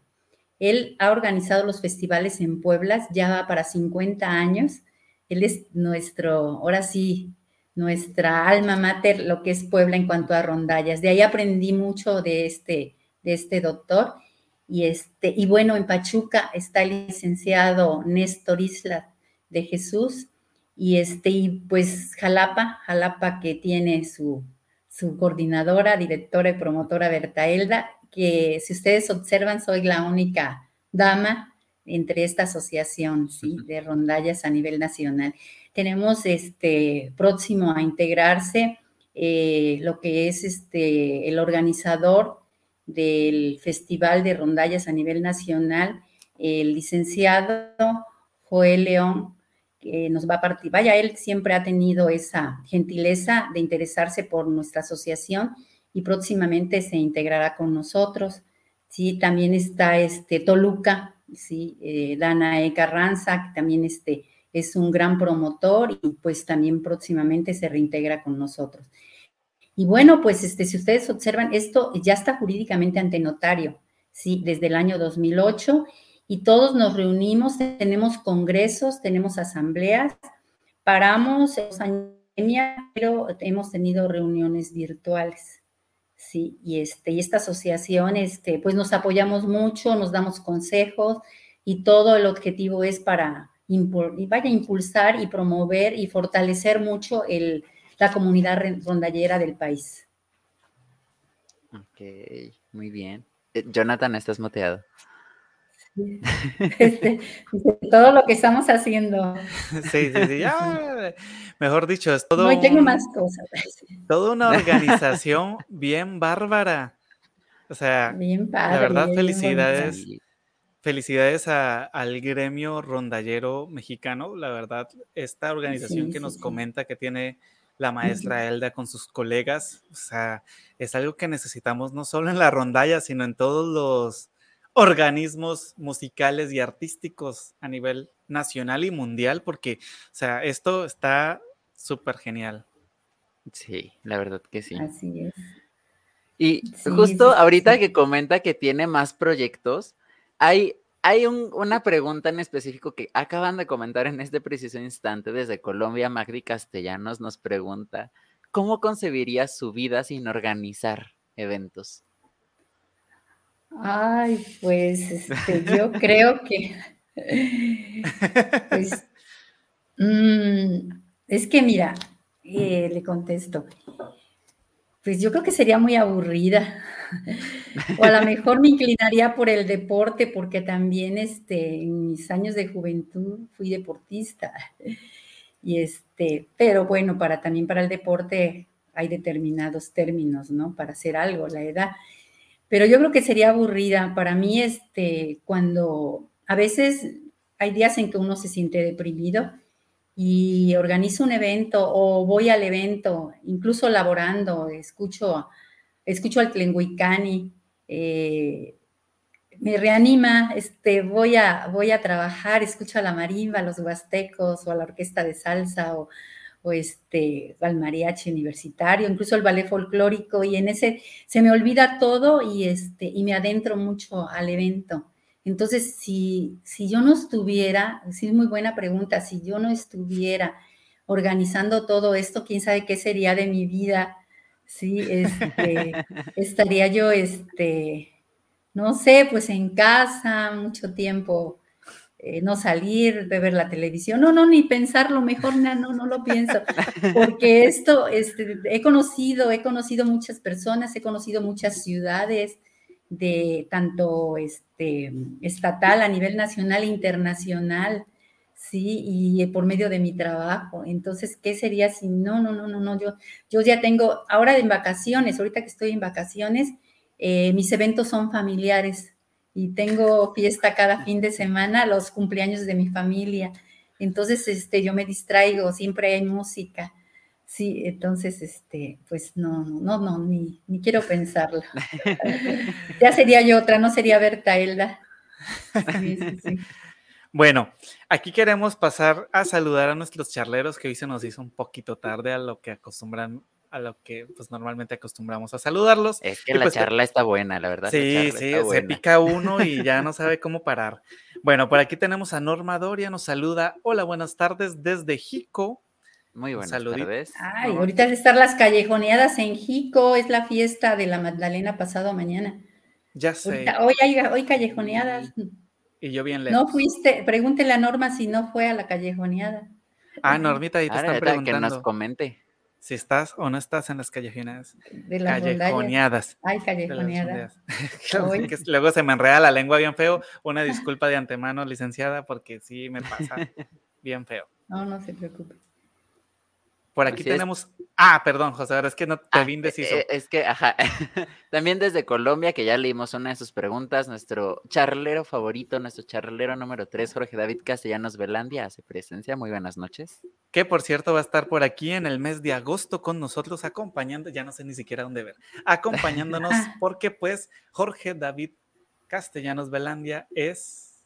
Él ha organizado los festivales en Puebla, ya va para 50 años. Él es nuestro, ahora sí, nuestra alma mater, lo que es Puebla en cuanto a rondallas. De ahí aprendí mucho de este, de este doctor. Y, este, y bueno, en Pachuca está el licenciado Néstor Isla de Jesús. Y, este, y pues Jalapa, Jalapa que tiene su, su coordinadora, directora y promotora Berta Elda, que si ustedes observan, soy la única dama entre esta asociación ¿sí? de rondallas a nivel nacional tenemos este, próximo a integrarse eh, lo que es este, el organizador del Festival de Rondallas a nivel nacional, el licenciado Joel León, que nos va a partir. Vaya, él siempre ha tenido esa gentileza de interesarse por nuestra asociación y próximamente se integrará con nosotros. Sí, también está este Toluca, sí, eh, Dana E. Carranza, que también este, es un gran promotor y pues también próximamente se reintegra con nosotros. Y bueno, pues este, si ustedes observan, esto ya está jurídicamente ante notario, ¿sí? Desde el año 2008 y todos nos reunimos, tenemos congresos, tenemos asambleas, paramos pero hemos tenido reuniones virtuales, ¿sí? Y, este, y esta asociación, este, pues nos apoyamos mucho, nos damos consejos y todo el objetivo es para, vaya impulsar y promover y fortalecer mucho el, la comunidad rondallera del país. Ok, muy bien. Eh, Jonathan, estás moteado. *laughs* Este, todo lo que estamos haciendo. *laughs* Sí, sí, sí. mejor dicho, es todo. No, tengo más cosas. *laughs* Toda una organización bien bárbara. O sea, bien la verdad, felicidades. Felicidades al gremio rondallero mexicano. La verdad, esta organización que nos comenta que tiene la maestra Elda con sus colegas, o sea, es algo que necesitamos no solo en la rondalla, sino en todos los organismos musicales y artísticos a nivel nacional y mundial, porque, o sea, esto está súper genial. Sí, la verdad que sí. Así es. Y justo ahorita que comenta que tiene más proyectos, hay, hay una pregunta en específico que acaban de comentar en este preciso instante desde Colombia. Magdi Castellanos nos pregunta, ¿cómo concebiría su vida sin organizar eventos? Ay, pues este, yo creo que, *laughs* pues, mm, es que mira, eh, le contesto, pues yo creo que sería muy aburrida. o a lo *laughs* mejor me inclinaría por el deporte, porque también este, en mis años de juventud fui deportista. Y este, pero bueno, para también para el deporte hay determinados términos, ¿no? Para hacer algo, la edad. pero yo creo que sería aburrida. Para mí, este, cuando a veces hay días en que uno se siente deprimido y organizo un evento o voy al evento, incluso laborando, escucho, escucho al Tlenguicani, eh, me reanima, este, voy, a, voy a trabajar, escucho a la marimba, a los huastecos o a la orquesta de salsa o, o este, al mariachi universitario, incluso el ballet folclórico, y en ese se me olvida todo y, este, y me adentro mucho al evento. Entonces, si, si yo no estuviera, sí es muy buena pregunta, si yo no estuviera organizando todo esto, quién sabe qué sería de mi vida, sí, este, *laughs* estaría yo, este, no sé, pues en casa, mucho tiempo, eh, no salir, beber la televisión, no, no, ni pensarlo, mejor no, no, no lo pienso, porque *laughs* esto, este, he conocido, he conocido muchas personas, he conocido muchas ciudades, de tanto este, estatal a nivel nacional e internacional, ¿sí? Y por medio de mi trabajo. Entonces, ¿qué sería si no, no, no, no, no? Yo, yo ya tengo, ahora en vacaciones, ahorita que estoy en vacaciones, eh, mis eventos son familiares y tengo fiesta cada fin de semana, los cumpleaños de mi familia. Entonces, este, yo me distraigo, siempre hay música. Sí, entonces, este, pues no, no, no, ni, ni quiero pensarlo. *laughs* ya sería yo otra, no sería Berta Elda. *laughs* Bueno, aquí queremos pasar a saludar a nuestros charleros que hoy se nos hizo un poquito tarde a lo que acostumbran a lo que pues normalmente acostumbramos a saludarlos. Es que la pues, charla está buena, la verdad. Sí, sí, se pica uno y ya no sabe *laughs* cómo parar. Bueno, por aquí tenemos a Norma Doria, nos saluda. Hola, buenas tardes desde Jico. Muy buenas tardes. Ay, ahorita de estar las callejoneadas en Jico, es la fiesta de la Magdalena pasado mañana. Ya sé. hoy hay hoy callejoneadas. Y yo bien lejos. No fuiste, pregúntele a Norma si no fue a la callejoneada. Ah, Normita, ahí te están preguntando. Que nos comente. Si estás o no estás en las callejoneadas. De las callejoneadas. Ay, callejoneadas. *laughs* luego se me enreda la lengua bien feo. Una disculpa de antemano, licenciada, porque sí me pasa *laughs* bien feo. No, no se preocupe. Por aquí tenemos. Ah, perdón, José, ahora es que no te ah, vindes e, e, Es que, ajá. *laughs* También desde Colombia, que ya leímos una de sus preguntas, nuestro charlero favorito, nuestro charlero número 3, Jorge David Castellanos Velandia, hace presencia. Muy buenas noches. Que por cierto va a estar por aquí en el mes de agosto con nosotros, acompañando, ya no sé ni siquiera dónde ver, acompañándonos, *laughs* porque pues Jorge David Castellanos Velandia es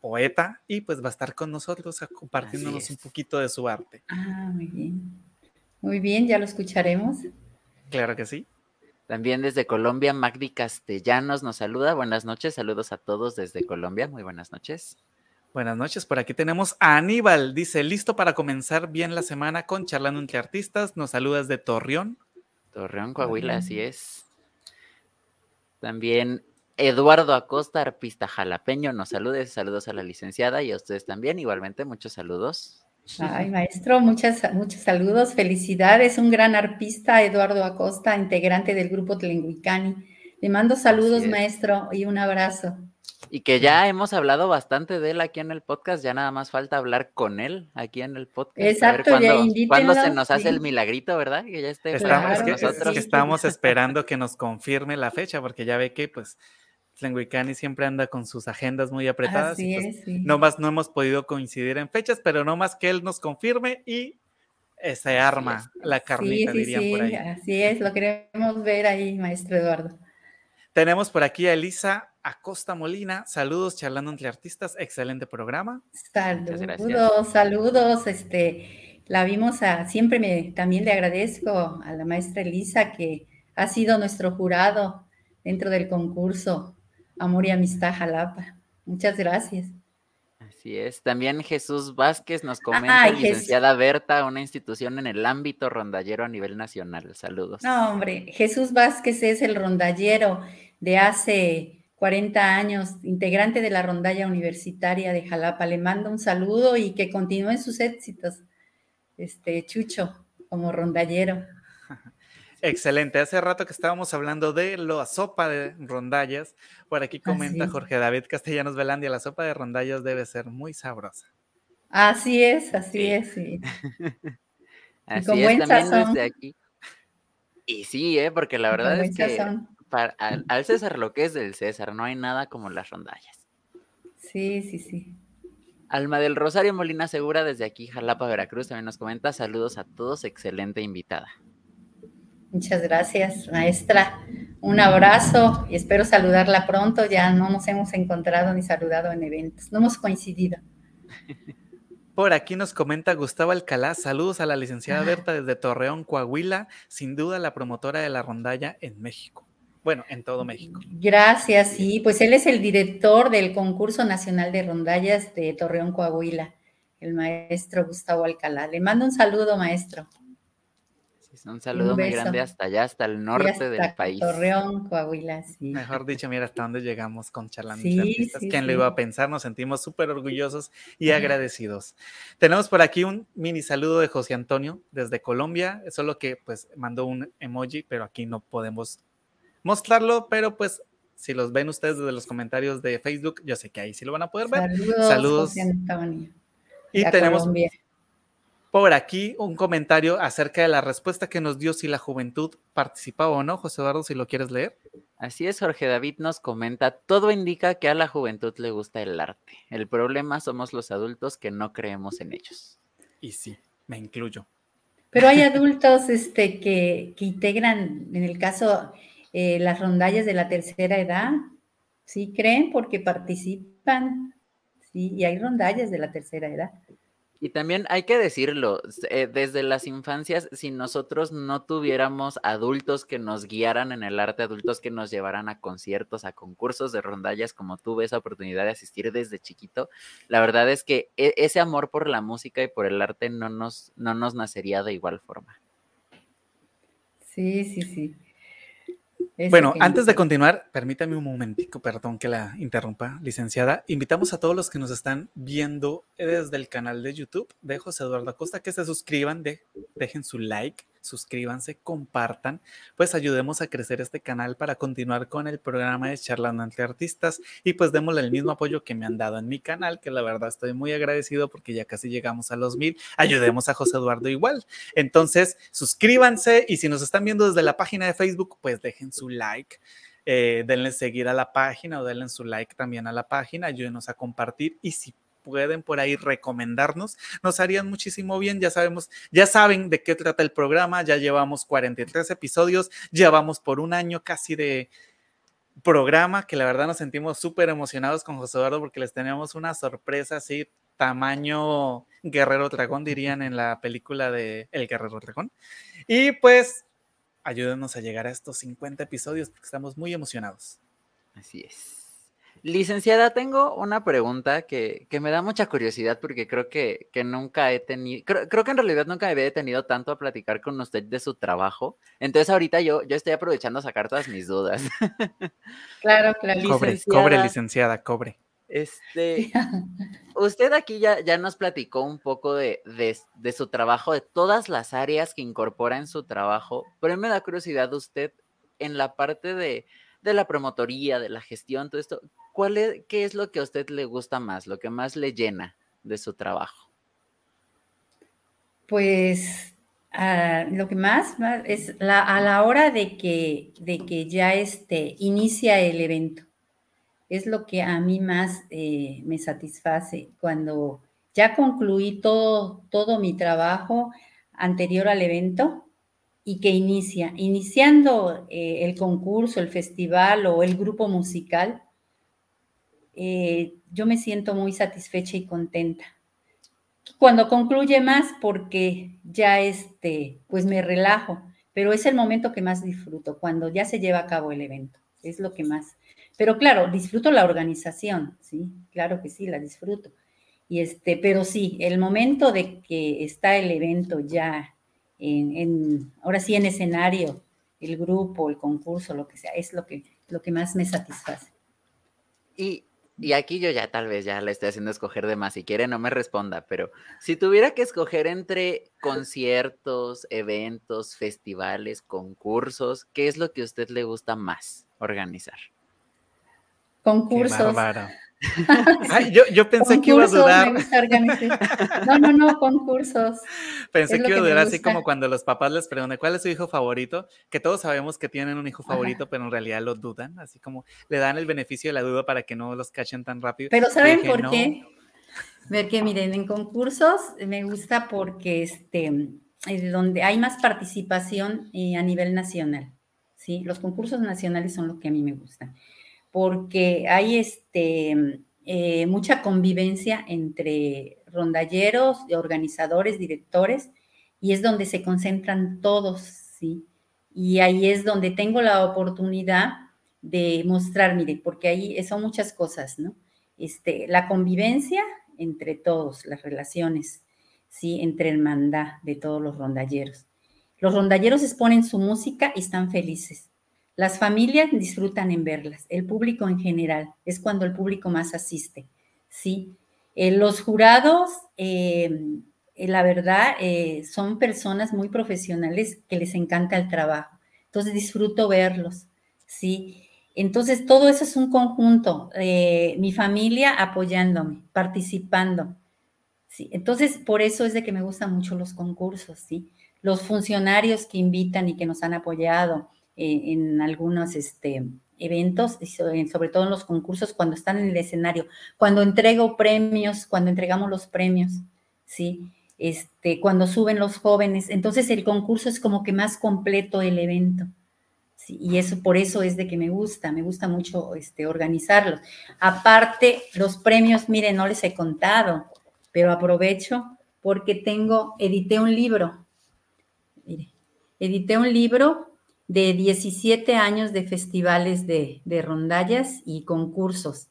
poeta y pues va a estar con nosotros compartiéndonos un poquito de su arte. Ah, muy bien. Muy bien, ya lo escucharemos. Claro que sí. También desde Colombia, Magdi Castellanos nos saluda. Buenas noches, saludos a todos desde Colombia. Muy buenas noches. Buenas noches, por aquí tenemos a Aníbal. Dice, listo para comenzar bien la semana con Charlando entre Artistas. Nos saludas de Torreón. Torreón, Coahuila, así es. También Eduardo Acosta, arpista jalapeño, nos saludes. Saludos a la licenciada y a ustedes también. Igualmente, muchos saludos. Ay, maestro, muchas, muchos saludos, felicidades, un gran arpista, Eduardo Acosta, integrante del grupo Tlenguicani. Le mando saludos, maestro, y un abrazo. Y que ya hemos hablado bastante de él aquí en el podcast, ya nada más falta hablar con él aquí en el podcast. Exacto, cuando se nos hace el milagrito, ¿verdad? Que ya esté estamos, nosotros. estamos esperando que nos confirme la fecha, porque ya ve que pues Tlenguicani siempre anda con sus agendas muy apretadas. Así pues, es, No más no hemos podido coincidir en fechas, pero no más que él nos confirme y se arma la carnita, dirían por ahí. Así es, lo queremos ver ahí, maestro Eduardo. Tenemos por aquí a Elisa Acosta Molina. Saludos, charlando entre artistas. Excelente programa. Saludos, saludos. Este, la vimos a, siempre me, también le agradezco a la maestra Elisa que ha sido nuestro jurado dentro del concurso Amor y Amistad Jalapa. Muchas gracias. Así es. También Jesús Vázquez nos comenta, licenciada Berta, una institución en el ámbito rondallero a nivel nacional. Saludos. No, hombre, Jesús Vázquez es el rondallero de hace 40 años, integrante de la rondalla universitaria de Jalapa. Le mando un saludo y que continúen sus éxitos. Este, Chucho, como rondallero. *laughs* Excelente. Hace rato que estábamos hablando de la sopa de rondallas. Por aquí comenta Jorge David Castellanos Velandia, la sopa de rondallas debe ser muy sabrosa. Así es, así es, sí. *laughs* así es, también desde aquí. Y sí, ¿eh? porque la verdad es que al, César lo que es del César, no hay nada como las rondallas. Sí, sí, sí. Alma del Rosario Molina Segura desde aquí, Jalapa, Veracruz, también nos comenta saludos a todos, excelente invitada. Muchas gracias, maestra. Un abrazo y espero saludarla pronto. Ya no nos hemos encontrado ni saludado en eventos, no hemos coincidido. *laughs* Por aquí nos comenta Gustavo Alcalá, saludos a la licenciada Berta desde Torreón, Coahuila, sin duda la promotora de la rondalla en México. Bueno, en todo México. Gracias, sí, pues él es el director del concurso nacional de rondallas de Torreón, Coahuila, el maestro Gustavo Alcalá. Le mando un saludo, maestro. Un saludo muy grande hasta allá, hasta el norte del país. Torreón, Coahuila, sí. Mejor dicho, mira hasta dónde llegamos con charlando sí, ¿Quién lo iba a pensar? Nos sentimos súper orgullosos y agradecidos. Tenemos por aquí un mini saludo de José Antonio desde Colombia, solo que pues mandó un emoji, pero aquí no podemos mostrarlo, pero pues si los ven ustedes desde los comentarios de Facebook, yo sé que ahí sí lo van a poder ver. Saludos. Y tenemos por aquí un comentario acerca de la respuesta que nos dio si la juventud participaba o no. José Eduardo, si lo quieres leer. Así es, Jorge David nos comenta, todo indica que a la juventud le gusta el arte. El problema somos los adultos que no creemos en ellos. Y sí, me incluyo. Pero hay adultos este, que, que integran, en el caso, eh, las rondallas de la tercera edad, ¿sí creen? Porque participan, ¿sí? Y hay rondallas de la tercera edad. Y también hay que decirlo, eh, desde las infancias, si nosotros no tuviéramos adultos que nos guiaran en el arte, adultos que nos llevaran a conciertos, a concursos de rondallas, como tuve esa oportunidad de asistir desde chiquito, la verdad es que e, ese amor por la música y por el arte no nos, no nos nacería de igual forma. Sí, sí, sí bueno, antes de continuar, permítame un momentico, perdón que la interrumpa, licenciada. Invitamos a todos los que nos están viendo desde el canal de YouTube de José Eduardo Acosta que se suscriban, de, dejen su like, suscríbanse, compartan, pues ayudemos a crecer este canal para continuar con el programa de Charlando entre Artistas y pues démosle el mismo apoyo que me han dado en mi canal, que la verdad estoy muy agradecido porque ya casi llegamos a los mil. Ayudemos a José Eduardo igual. Entonces, suscríbanse y si nos están viendo desde la página de Facebook, pues dejen su like. Eh, denle seguir a la página o denle su like también a la página, ayúdenos a compartir y si pueden por ahí recomendarnos, nos harían muchísimo bien. Ya sabemos, ya saben de qué trata el programa, ya llevamos 43 episodios, llevamos por un año casi de programa que la verdad nos sentimos súper emocionados con José Eduardo porque les tenemos una sorpresa así tamaño Guerrero Dragón dirían en la película de El Guerrero Dragón. Y pues ayúdenos a llegar a estos 50 episodios porque estamos muy emocionados. Así es. Licenciada, tengo una pregunta que, me da mucha curiosidad porque creo que, nunca he tenido, creo, que en realidad nunca me había tenido tanto a platicar con usted de su trabajo. Entonces ahorita yo, yo estoy aprovechando a sacar todas mis dudas. *laughs* Claro, claro. Cobre, cobre, licenciada, cobre. Este, *laughs* usted aquí ya, ya nos platicó un poco de, de, su trabajo, de todas las áreas que incorpora en su trabajo, pero me da curiosidad usted en la parte de, de la promotoría, de la gestión, todo esto, ¿cuál es, ¿qué es lo que a usted le gusta más, lo que más le llena de su trabajo? Pues ah, lo que más, es a la hora de que, de que ya este, inicia el evento. Es lo que a mí más eh, me satisface cuando ya concluí todo, todo mi trabajo anterior al evento y que inicia. Iniciando eh, el concurso, el festival o el grupo musical, eh, yo me siento muy satisfecha y contenta. Cuando concluye más, porque ya este, pues me relajo, pero es el momento que más disfruto, cuando ya se lleva a cabo el evento, es lo que más. Pero claro, disfruto la organización, sí, claro que sí, la disfruto. Y este, pero sí, el momento de que está el evento ya en, ahora sí en escenario, el grupo, el concurso, lo que sea, es lo que, lo que más me satisface. Y, y aquí yo ya tal vez ya le estoy haciendo escoger de más. Si quiere, no me responda, pero si tuviera que escoger entre conciertos, eventos, festivales, concursos, ¿qué es lo que a usted le gusta más organizar? Concursos. *laughs* yo, pensé que iba a dudar. *laughs* No, no, no, concursos. Pensé que iba a durar así como cuando los papás les preguntan cuál es su hijo favorito, que todos sabemos que tienen un hijo favorito, pero en realidad lo dudan, así como le dan el beneficio de la duda para que no los cachen tan rápido. Pero ¿saben por qué? Ver que miren, en concursos me gusta porque este, es donde hay más participación eh, a nivel nacional. ¿sí? Los concursos nacionales son los que a mí me gustan porque hay este, eh, mucha convivencia entre rondalleros, organizadores, directores, y es donde se concentran todos, ¿sí? Y ahí es donde tengo la oportunidad de mostrar, mire, porque ahí son muchas cosas, ¿no? Este, la convivencia entre todos, las relaciones, ¿sí? Entre hermandad de todos los rondalleros. Los rondalleros exponen su música y están felices. Las familias disfrutan en verlas, el público en general, es cuando el público más asiste, ¿sí? Eh, los jurados, em, eh, la verdad, eh, son personas muy profesionales que les encanta el trabajo, entonces disfruto verlos, ¿sí? Entonces, todo eso es un conjunto, mi familia apoyándome, participando, ¿sí? Entonces, por eso es de que me gustan mucho los concursos, ¿sí? Los funcionarios que invitan y que nos han apoyado, en algunos este, eventos, sobre todo en los concursos, cuando están en el escenario, cuando entrego premios, cuando entregamos los premios, ¿sí? Este, cuando suben los jóvenes, entonces el concurso es como que más completo el evento. ¿sí? Y eso por eso es de que me gusta, me gusta mucho este, organizarlos. Aparte, los premios, miren, no les he contado, pero aprovecho porque tengo, edité un libro. Mire, edité un libro de 17 años de festivales de, rondallas y concursos,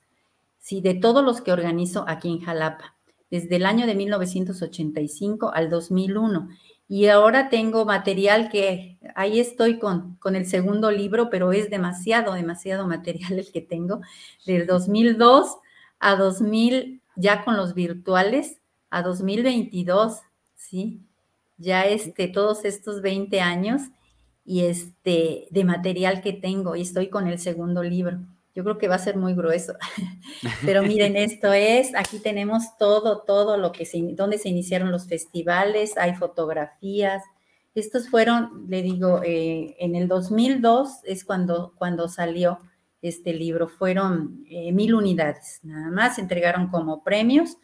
sí, de todos los que organizo aquí en Jalapa, desde el año de 1985 al 2001. Y ahora tengo material que ahí estoy con, con el segundo libro, pero es demasiado, demasiado material el que tengo, del 2002 a 2000, ya con los virtuales, a 2022, ¿sí? Ya este, todos estos 20 años y este, de material que tengo y estoy con el segundo libro. Yo creo que va a ser muy grueso. *laughs* Pero miren, esto es, aquí tenemos todo, todo lo que se, donde se iniciaron los festivales, hay fotografías. Estos fueron, le digo, eh, en el 2002 es cuando, cuando salió este libro, fueron eh, mil unidades, nada más, se entregaron como premios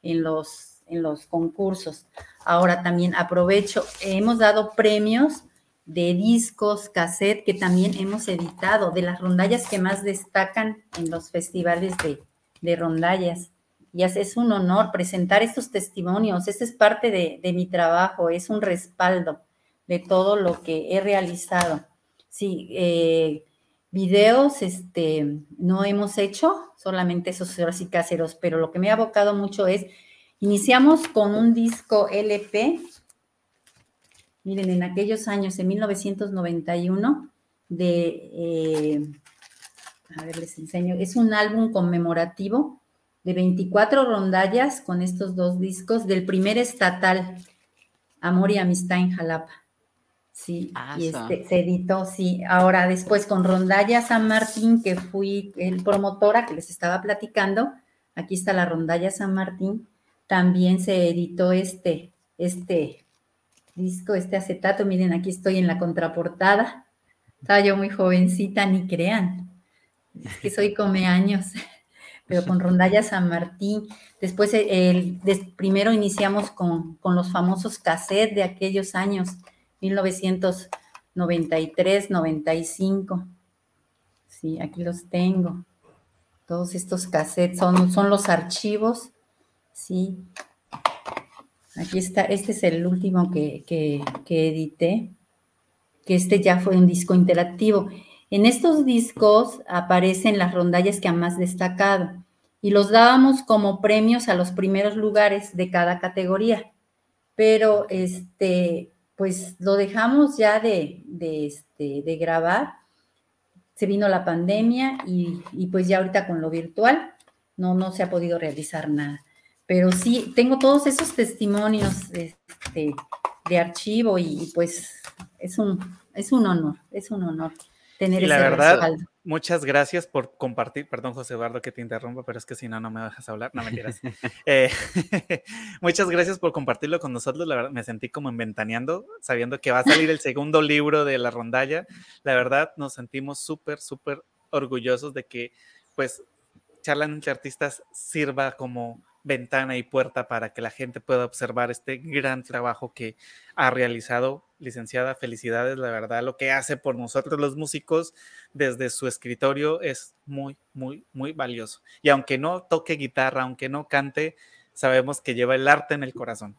en los, en los concursos. Ahora también aprovecho, hemos dado premios de discos, cassette que también hemos editado, de las rondallas que más destacan en los festivales de, de rondallas. Y es un honor presentar estos testimonios, este es parte de, mi trabajo, es un respaldo de todo lo que he realizado. Sí, eh, videos este, no hemos hecho, solamente esos así caseros, pero lo que me ha abocado mucho es, iniciamos con un disco LP Miren, en aquellos años, en 1991, de, eh, a ver, les enseño, es un álbum conmemorativo de 24 rondallas con estos dos discos del primer estatal, Amor y Amistad en Jalapa. Sí, ah, y este, se editó, sí. Ahora, después con Rondalla San Martín, que fui el promotora que les estaba platicando, aquí está la Rondalla San Martín, también se editó este, este disco, este acetato. Miren, aquí estoy en la contraportada. Estaba yo muy jovencita, ni crean. Es que soy come años, *laughs* pero con Rondalla San Martín. Después, el, primero iniciamos con, con los famosos cassettes de aquellos años, 1993, 95. Sí, aquí los tengo. Todos estos cassettes son, son los archivos, sí, Aquí está, este es el último que, edité, que este ya fue un disco interactivo. En estos discos aparecen las rondallas que han más destacado y los dábamos como premios a los primeros lugares de cada categoría. Pero este, pues lo dejamos ya de, este, de grabar. Se vino la pandemia y, y, pues ya ahorita con lo virtual no, no se ha podido realizar nada pero sí, tengo todos esos testimonios este, de archivo y, pues es un, es un honor, es un honor tener la verdad, muchas gracias por compartir. Perdón, José Eduardo, que te interrumpa, pero es que si no, no me dejas hablar. No mentiras. *laughs* eh, *laughs* muchas gracias por compartirlo con nosotros. La verdad, me sentí como inventaneando, sabiendo que va a salir el segundo *laughs* libro de la rondalla. La verdad, nos sentimos súper, súper orgullosos de que, pues, charlan entre artistas sirva como ventana y puerta para que la gente pueda observar este gran trabajo que ha realizado. Licenciada, felicidades, la verdad, lo que hace por nosotros los músicos desde su escritorio es muy, muy, muy valioso. Y aunque no toque guitarra, aunque no cante, sabemos que lleva el arte en el corazón.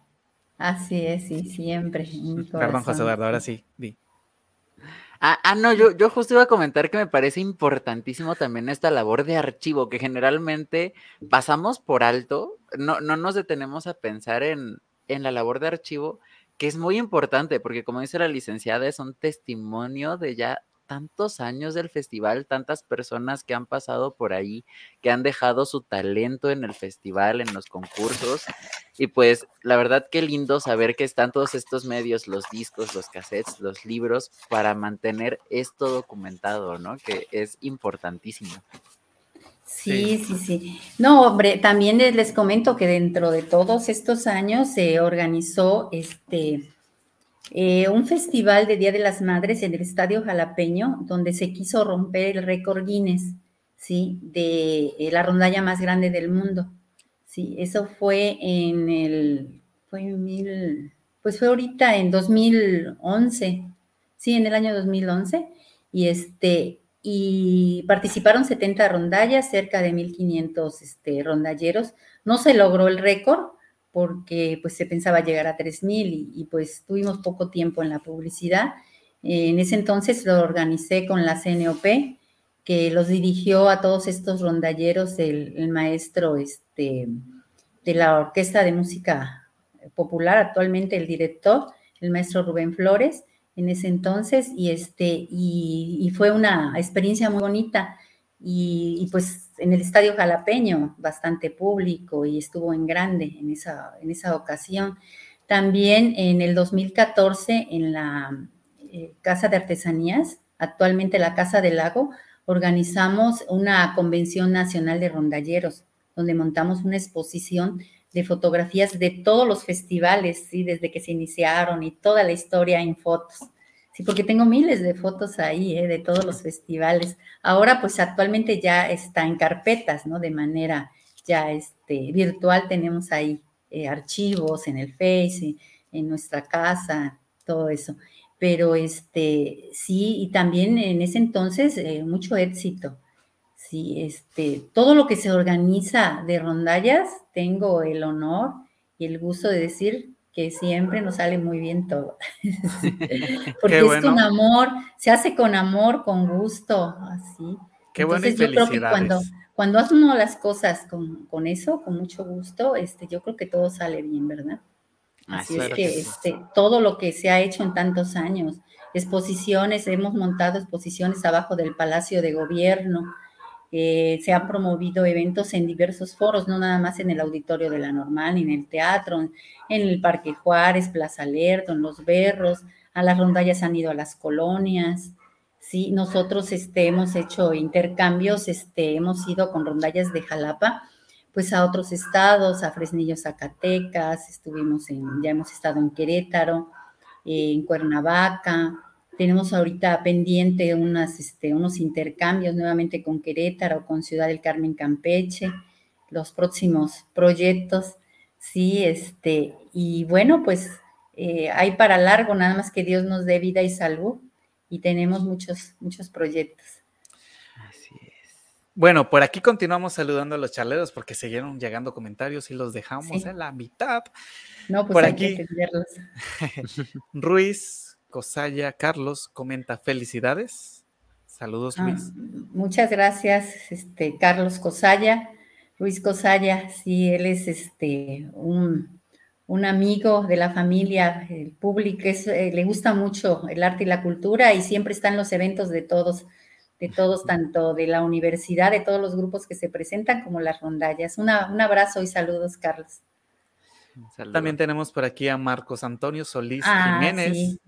Así es, sí, siempre. Perdón, José Eduardo, ahora sí, di. Ah, ah, no, yo, yo justo iba a comentar que me parece importantísimo también esta labor de archivo, que generalmente pasamos por alto, no, no nos detenemos a pensar en, en la labor de archivo, que es muy importante, porque como dice la licenciada, es un testimonio de ya tantos años del festival, tantas personas que han pasado por ahí, que han dejado su talento en el festival, en los concursos. Y pues la verdad qué lindo saber que están todos estos medios, los discos, los cassettes, los libros, para mantener esto documentado, ¿no? Que es importantísimo. Sí, sí, sí. No, hombre, también les comento que dentro de todos estos años se organizó este eh, un festival de Día de las Madres en el Estadio Jalapeño, donde se quiso romper el récord Guinness, ¿sí? De eh, la rondalla más grande del mundo. Sí, eso fue en el, fue mil, pues fue ahorita en 2011, sí, en el año 2011, y este, y participaron 70 rondallas, cerca de 1500 este, rondalleros. No se logró el récord, porque pues se pensaba llegar a 3.000 y, pues tuvimos poco tiempo en la publicidad. en ese entonces lo organicé con la CNOP, que los dirigió a todos estos rondalleros el, maestro este, de la Orquesta de Música Popular, actualmente el director, el maestro Rubén Flores, en ese entonces, y, este, y fue una experiencia muy bonita y, pues en el Estadio Jalapeño, bastante público y estuvo en grande en esa, en esa ocasión. También en el 2014 en la eh, Casa de Artesanías, actualmente la Casa del Lago, organizamos una convención nacional de rondalleros, donde montamos una exposición de fotografías de todos los festivales, ¿sí? desde que se iniciaron y toda la historia en fotos. Sí, porque tengo miles de fotos ahí, ¿eh? de todos los festivales. Ahora, pues actualmente ya está en carpetas, ¿no? De manera ya este, virtual tenemos ahí eh, archivos en el Face, en nuestra casa, todo eso. Pero este, sí, y también en ese entonces eh, mucho éxito. Sí, este, todo lo que se organiza de rondallas, tengo el honor y el gusto de decir que siempre nos sale muy bien todo. *laughs* *laughs* Porque es con amor, se hace con amor, con gusto, así. Qué bueno y yo creo que cuando, cuando hace uno las cosas con, con, eso, con mucho gusto, este, yo creo que todo sale bien, ¿verdad? Así es que este, todo lo que se ha hecho en tantos años, exposiciones, hemos montado exposiciones abajo del Palacio de Gobierno, eh, se han promovido eventos en diversos foros, no nada más en el auditorio de la normal, en el teatro, en el Parque Juárez, Plaza Alerto, en Los Berros, a las rondallas han ido a las colonias, sí, nosotros este, hemos hecho intercambios, este, hemos ido con rondallas de Jalapa, pues a otros estados, a Fresnillo, Zacatecas, estuvimos en, ya hemos estado en Querétaro, en Cuernavaca, tenemos ahorita pendiente unas, este, unos intercambios nuevamente con Querétaro, con Ciudad del Carmen Campeche, los próximos proyectos, sí, este, y bueno, pues eh, hay para largo, nada más que Dios nos dé vida y salud, y tenemos muchos, muchos proyectos. Así es. Bueno, por aquí continuamos saludando a los charleros porque siguieron llegando comentarios y los dejamos en la mitad. No, pues por hay aquí, que *laughs* Ruiz Cosaya Carlos comenta felicidades. Saludos, ah, Luis. muchas gracias, este, Carlos Cosaya. Luis Cosaya, sí, él es este, un, amigo de la familia, el público, eh, le gusta mucho el arte y la cultura y siempre está en los eventos de todos, de todos, tanto de la universidad, de todos los grupos que se presentan, como las rondallas. un abrazo y saludos, Carlos. También tenemos por aquí a Marcos Antonio Solís ah, Jiménez. Sí,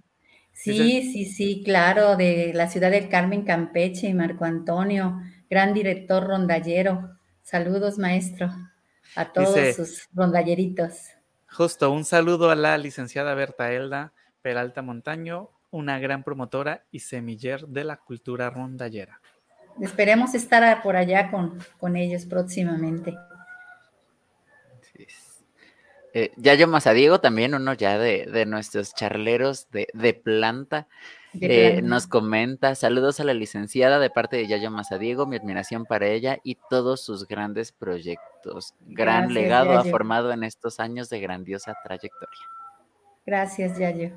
sí, sí, claro, de la ciudad del Carmen, Campeche, Marco Antonio, gran director rondallero. Saludos, maestro, a todos sus rondalleritos. Justo, un saludo a la licenciada Berta Elda Peralta Montaño, una gran promotora y semiller de la cultura rondallera. Esperemos estar por allá con, con ellos próximamente. Eh, Yayo Mazadiego, también uno ya de, nuestros charleros de, planta, eh, nos comenta, saludos a la licenciada de parte de Yayo Mazadiego, mi admiración para ella y todos sus grandes proyectos. Gran legado ha formado en estos años de grandiosa trayectoria. Gracias, Yayo.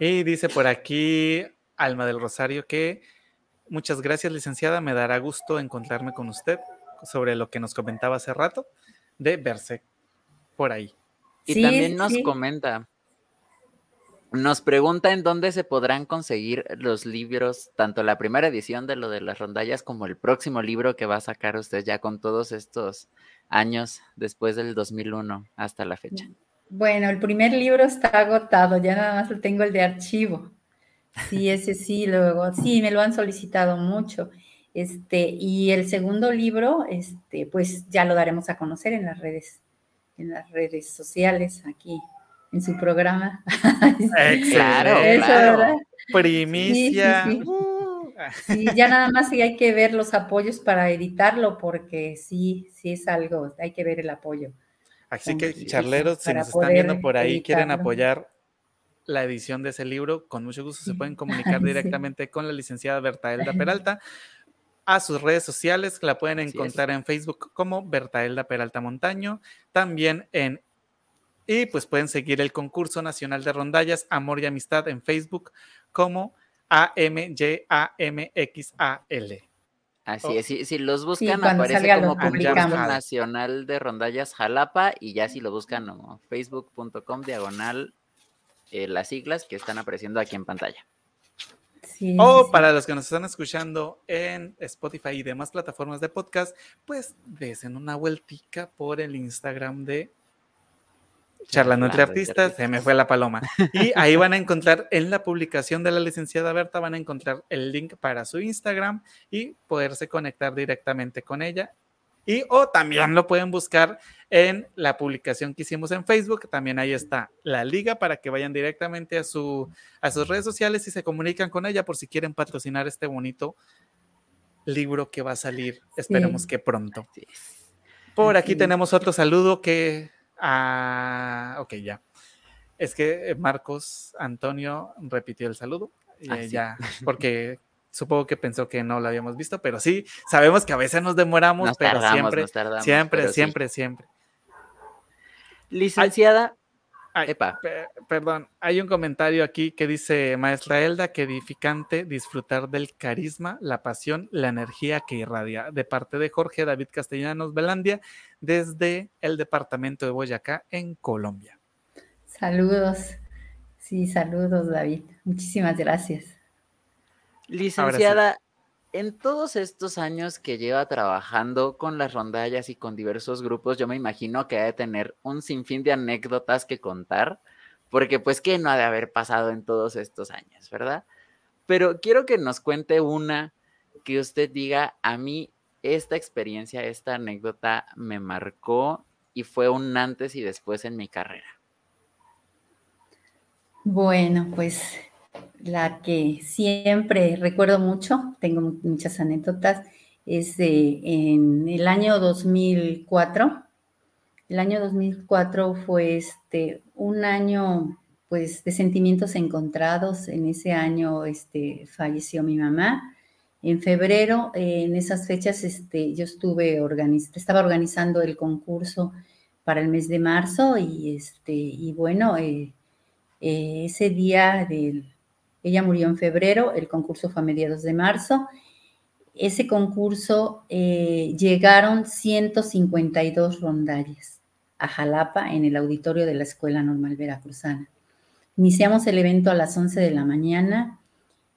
Y dice por aquí Alma del Rosario que muchas gracias, licenciada, me dará gusto encontrarme con usted sobre lo que nos comentaba hace rato de verse por ahí. Y también nos comenta, nos pregunta en dónde se podrán conseguir los libros, tanto la primera edición de lo de las rondallas como el próximo libro que va a sacar usted ya con todos estos años después del 2001 hasta la fecha. Bueno, el primer libro está agotado, ya nada más lo tengo el de archivo. Sí, ese sí, luego, sí, me lo han solicitado mucho. Este, y el segundo libro, este, pues ya lo daremos a conocer en las redes en las redes sociales, aquí en su programa. claro, *laughs* claro. Primicia. Uh. Sí, ya nada más hay que ver los apoyos para editarlo, porque sí, sí es algo, hay que ver el apoyo. Así que, charleros, si nos están viendo por ahí, quieren apoyar la edición de ese libro, con mucho gusto se pueden comunicar *laughs* directamente con la licenciada Bertaelda Peralta a sus redes sociales, que la pueden encontrar en Facebook como Bertaelda Peralta Montaño, también en y pues pueden seguir el concurso nacional de rondallas Amor y Amistad en Facebook como AMYAMXAL. Así es, si, los buscan aparece como concurso nacional de rondallas Jalapa y ya si lo buscan como facebook.com diagonal eh, las siglas que están apareciendo aquí en pantalla o para los que nos están escuchando en Spotify y demás plataformas de podcast, pues desen una vueltica por el Instagram de Charlando entre Artistas, se me fue la paloma. Y ahí van a encontrar en la publicación de la licenciada Berta, van a encontrar el link para su Instagram y poderse conectar directamente con ella. Y o también lo pueden buscar en la publicación que hicimos en Facebook. También ahí está la liga para que vayan directamente a, su, a sus redes sociales y se comunican con ella por si quieren patrocinar este bonito libro que va a salir. Esperemos que pronto. Por aquí tenemos otro saludo que... Ah, ok, ya. Es que Marcos Antonio repitió el saludo. Ah, ya, porque Supongo que pensó que no lo habíamos visto, pero sí, sabemos que a veces nos demoramos, pero siempre, siempre, siempre, siempre. Licenciada. Epa. perdón, hay un comentario aquí que dice Maestra Elda que edificante disfrutar del carisma, la pasión, la energía que irradia, de parte de Jorge David Castellanos Belandia, desde el departamento de Boyacá, en Colombia. Saludos, sí, saludos David, muchísimas gracias. Licenciada, en todos estos años que lleva trabajando con las rondallas y con diversos grupos, yo me imagino que ha de tener un sinfín de anécdotas que contar, porque pues que no ha de haber pasado en todos estos años, ¿verdad? Pero quiero que nos cuente una que usted diga, a mí esta experiencia, esta anécdota me marcó y fue un antes y después en mi carrera. Bueno, pues la que siempre recuerdo mucho, tengo muchas anécdotas, es de, en el año 2004. El año 2004 fue este, un año pues de sentimientos encontrados. En ese año este, falleció mi mamá. En febrero, en esas fechas, este, yo estuve estaba organizando el concurso para el mes de marzo y, este, y bueno, eh, eh, ese día del ella murió en febrero, el concurso fue a mediados de marzo. Ese concurso eh, llegaron 152 rondallas a Jalapa en el auditorio de la Escuela Normal Veracruzana. Iniciamos el evento a las 11 de la mañana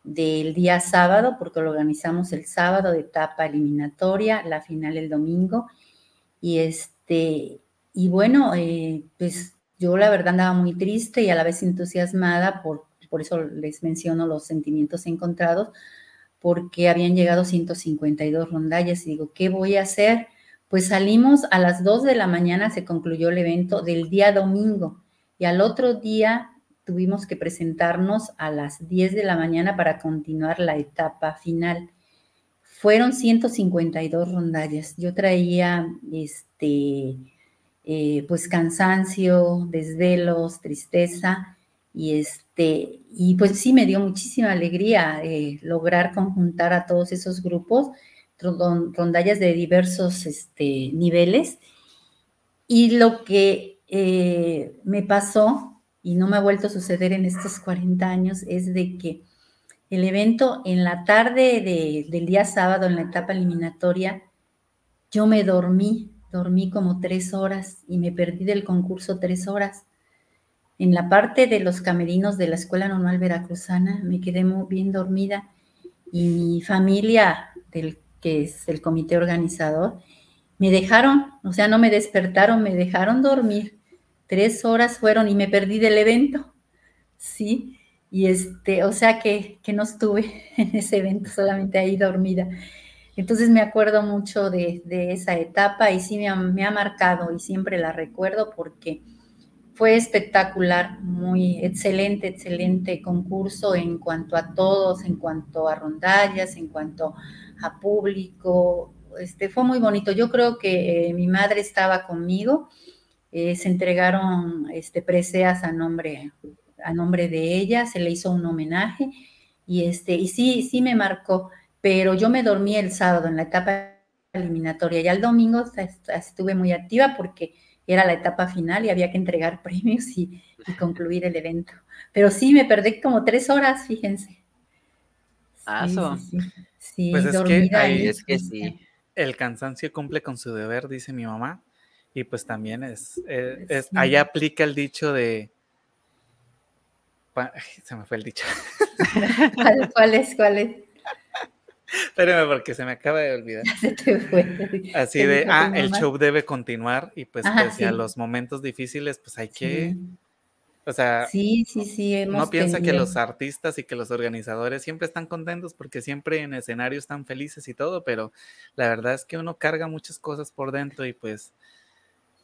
del día sábado, porque lo organizamos el sábado de etapa eliminatoria, la final el domingo. Y este, y bueno, eh, pues yo la verdad andaba muy triste y a la vez entusiasmada por por eso les menciono los sentimientos encontrados, porque habían llegado 152 rondallas y digo, ¿qué voy a hacer? Pues salimos a las 2 de la mañana, se concluyó el evento del día domingo y al otro día tuvimos que presentarnos a las 10 de la mañana para continuar la etapa final. Fueron 152 rondallas. Yo traía este, eh, pues cansancio, desvelos, tristeza y este y pues sí me dio muchísima alegría eh, lograr conjuntar a todos esos grupos rondallas de diversos este, niveles y lo que eh, me pasó y no me ha vuelto a suceder en estos 40 años es de que el evento en la tarde del día sábado, en la etapa eliminatoria, yo me dormí, dormí como tres horas y me perdí del concurso tres horas. En la parte de los camerinos de la Escuela Normal Veracruzana me quedé muy bien dormida y mi familia, del, que es el comité organizador, me dejaron, o sea, no me despertaron, me dejaron dormir. Tres horas fueron y me perdí del evento. Sí, y este, o sea que, que no estuve *laughs* en ese evento, solamente ahí dormida. Entonces me acuerdo mucho de, esa etapa y sí me ha, me ha, marcado y siempre la recuerdo porque fue espectacular, muy excelente, excelente concurso en cuanto a todos, en cuanto a rondallas, en cuanto a público. Este, fue muy bonito. Yo creo que eh, mi madre estaba conmigo. Eh, se entregaron este, preseas a nombre a nombre de ella, se le hizo un homenaje y, este, y sí, sí me marcó, pero yo me dormí el sábado en la etapa eliminatoria y al domingo estuve muy activa porque era la etapa final y había que entregar *laughs* premios y, concluir el evento. Pero sí, me perdí como tres horas, fíjense. Ah, sí, sí, pues es que, ahí, es que sí. El cansancio cumple con su deber, dice mi mamá. Y pues también es, eh, es, es aplica el dicho de se me fue el dicho. *laughs* ¿Cuál, es? ¿Cuál es? Espérame porque se me acaba de olvidar. Así de, ah, el show debe continuar y pues a los momentos difíciles, pues hay que, o sea, sí, sí, sí, no piensa que los artistas y que los organizadores siempre están contentos porque siempre en escenarios están felices y todo, pero la verdad es que uno carga muchas cosas por dentro y pues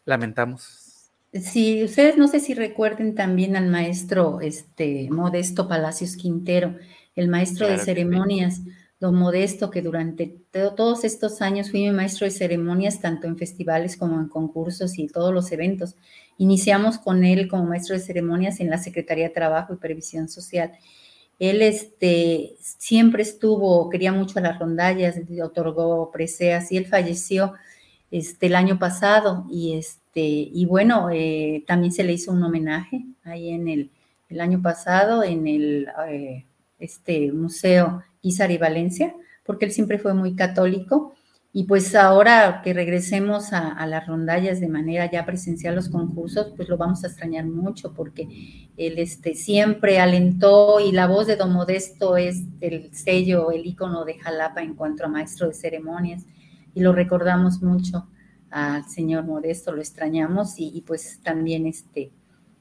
lamentamos. Sí, ustedes no sé si recuerden también al maestro este, Modesto Palacios Quintero, el maestro de ceremonias, don Modesto, que durante todos estos años fui mi maestro de ceremonias, tanto en festivales como en concursos y todos los eventos. Iniciamos con él como maestro de ceremonias en la Secretaría de Trabajo y Previsión Social. Él este, siempre estuvo, quería mucho a las rondallas, otorgó preseas y él falleció este, el año pasado y este, y bueno, eh, también se le hizo un homenaje ahí en el, el año pasado en el eh, este Museo Guizar y Valencia, porque él siempre fue muy católico. Y pues ahora que regresemos a, las rondallas de manera ya presencial, los concursos, pues lo vamos a extrañar mucho porque él este, siempre alentó y la voz de Don Modesto es el sello, el icono de Jalapa en cuanto a maestro de ceremonias y lo recordamos mucho al señor Modesto, lo extrañamos y, pues también este,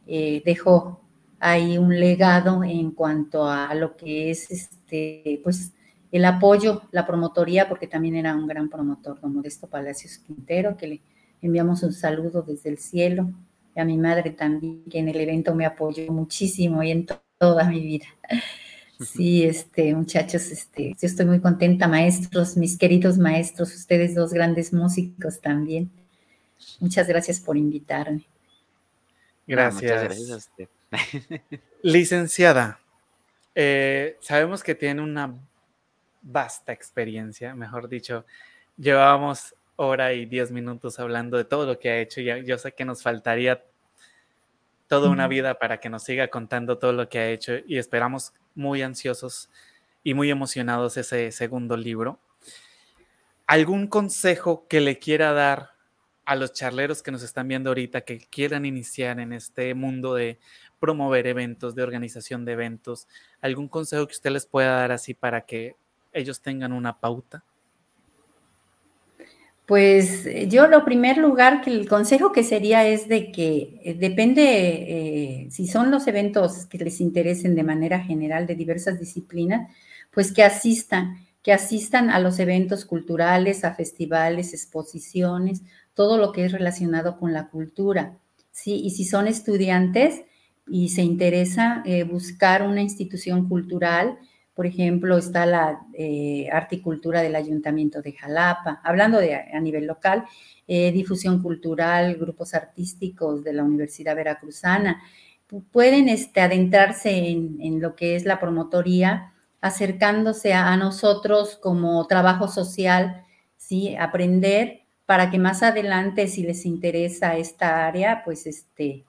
eh, dejó ahí un legado en cuanto a lo que es este, pues el apoyo, la promotoría, porque también era un gran promotor, don Modesto Palacios Quintero, que le enviamos un saludo desde el cielo, y a mi madre también, que en el evento me apoyó muchísimo y en toda mi vida. Sí, este, muchachos, este, yo estoy muy contenta, maestros, mis queridos maestros, ustedes dos grandes músicos también. Muchas gracias por invitarme. Gracias. muchas gracias a usted. Licenciada, eh, sabemos que tiene una vasta experiencia, mejor dicho, llevábamos hora y diez minutos hablando de todo lo que ha hecho. Y yo sé que nos faltaría toda una vida para que nos siga contando todo lo que ha hecho y esperamos muy ansiosos y muy emocionados ese segundo libro. ¿Algún consejo que le quiera dar a los charleros que nos están viendo ahorita que quieran iniciar en este mundo de promover eventos, de organización de eventos? ¿Algún consejo que usted les pueda dar así para que ellos tengan una pauta? Pues eh, yo lo primer lugar que el consejo que sería es de que eh, depende eh, si son los eventos que les interesen de manera general de diversas disciplinas, pues que asistan, que asistan a los eventos culturales, a festivales, exposiciones, todo lo que es relacionado con la cultura. Sí, y si son estudiantes y se interesa buscar una institución cultural, por ejemplo, está la eh, articultura del Ayuntamiento de Jalapa, hablando de a nivel local, eh, difusión cultural, grupos artísticos de la Universidad Veracruzana. Pueden este, adentrarse en, lo que es la promotoría, acercándose a, nosotros como trabajo social, ¿sí? aprender para que más adelante, si les interesa esta área, pues este,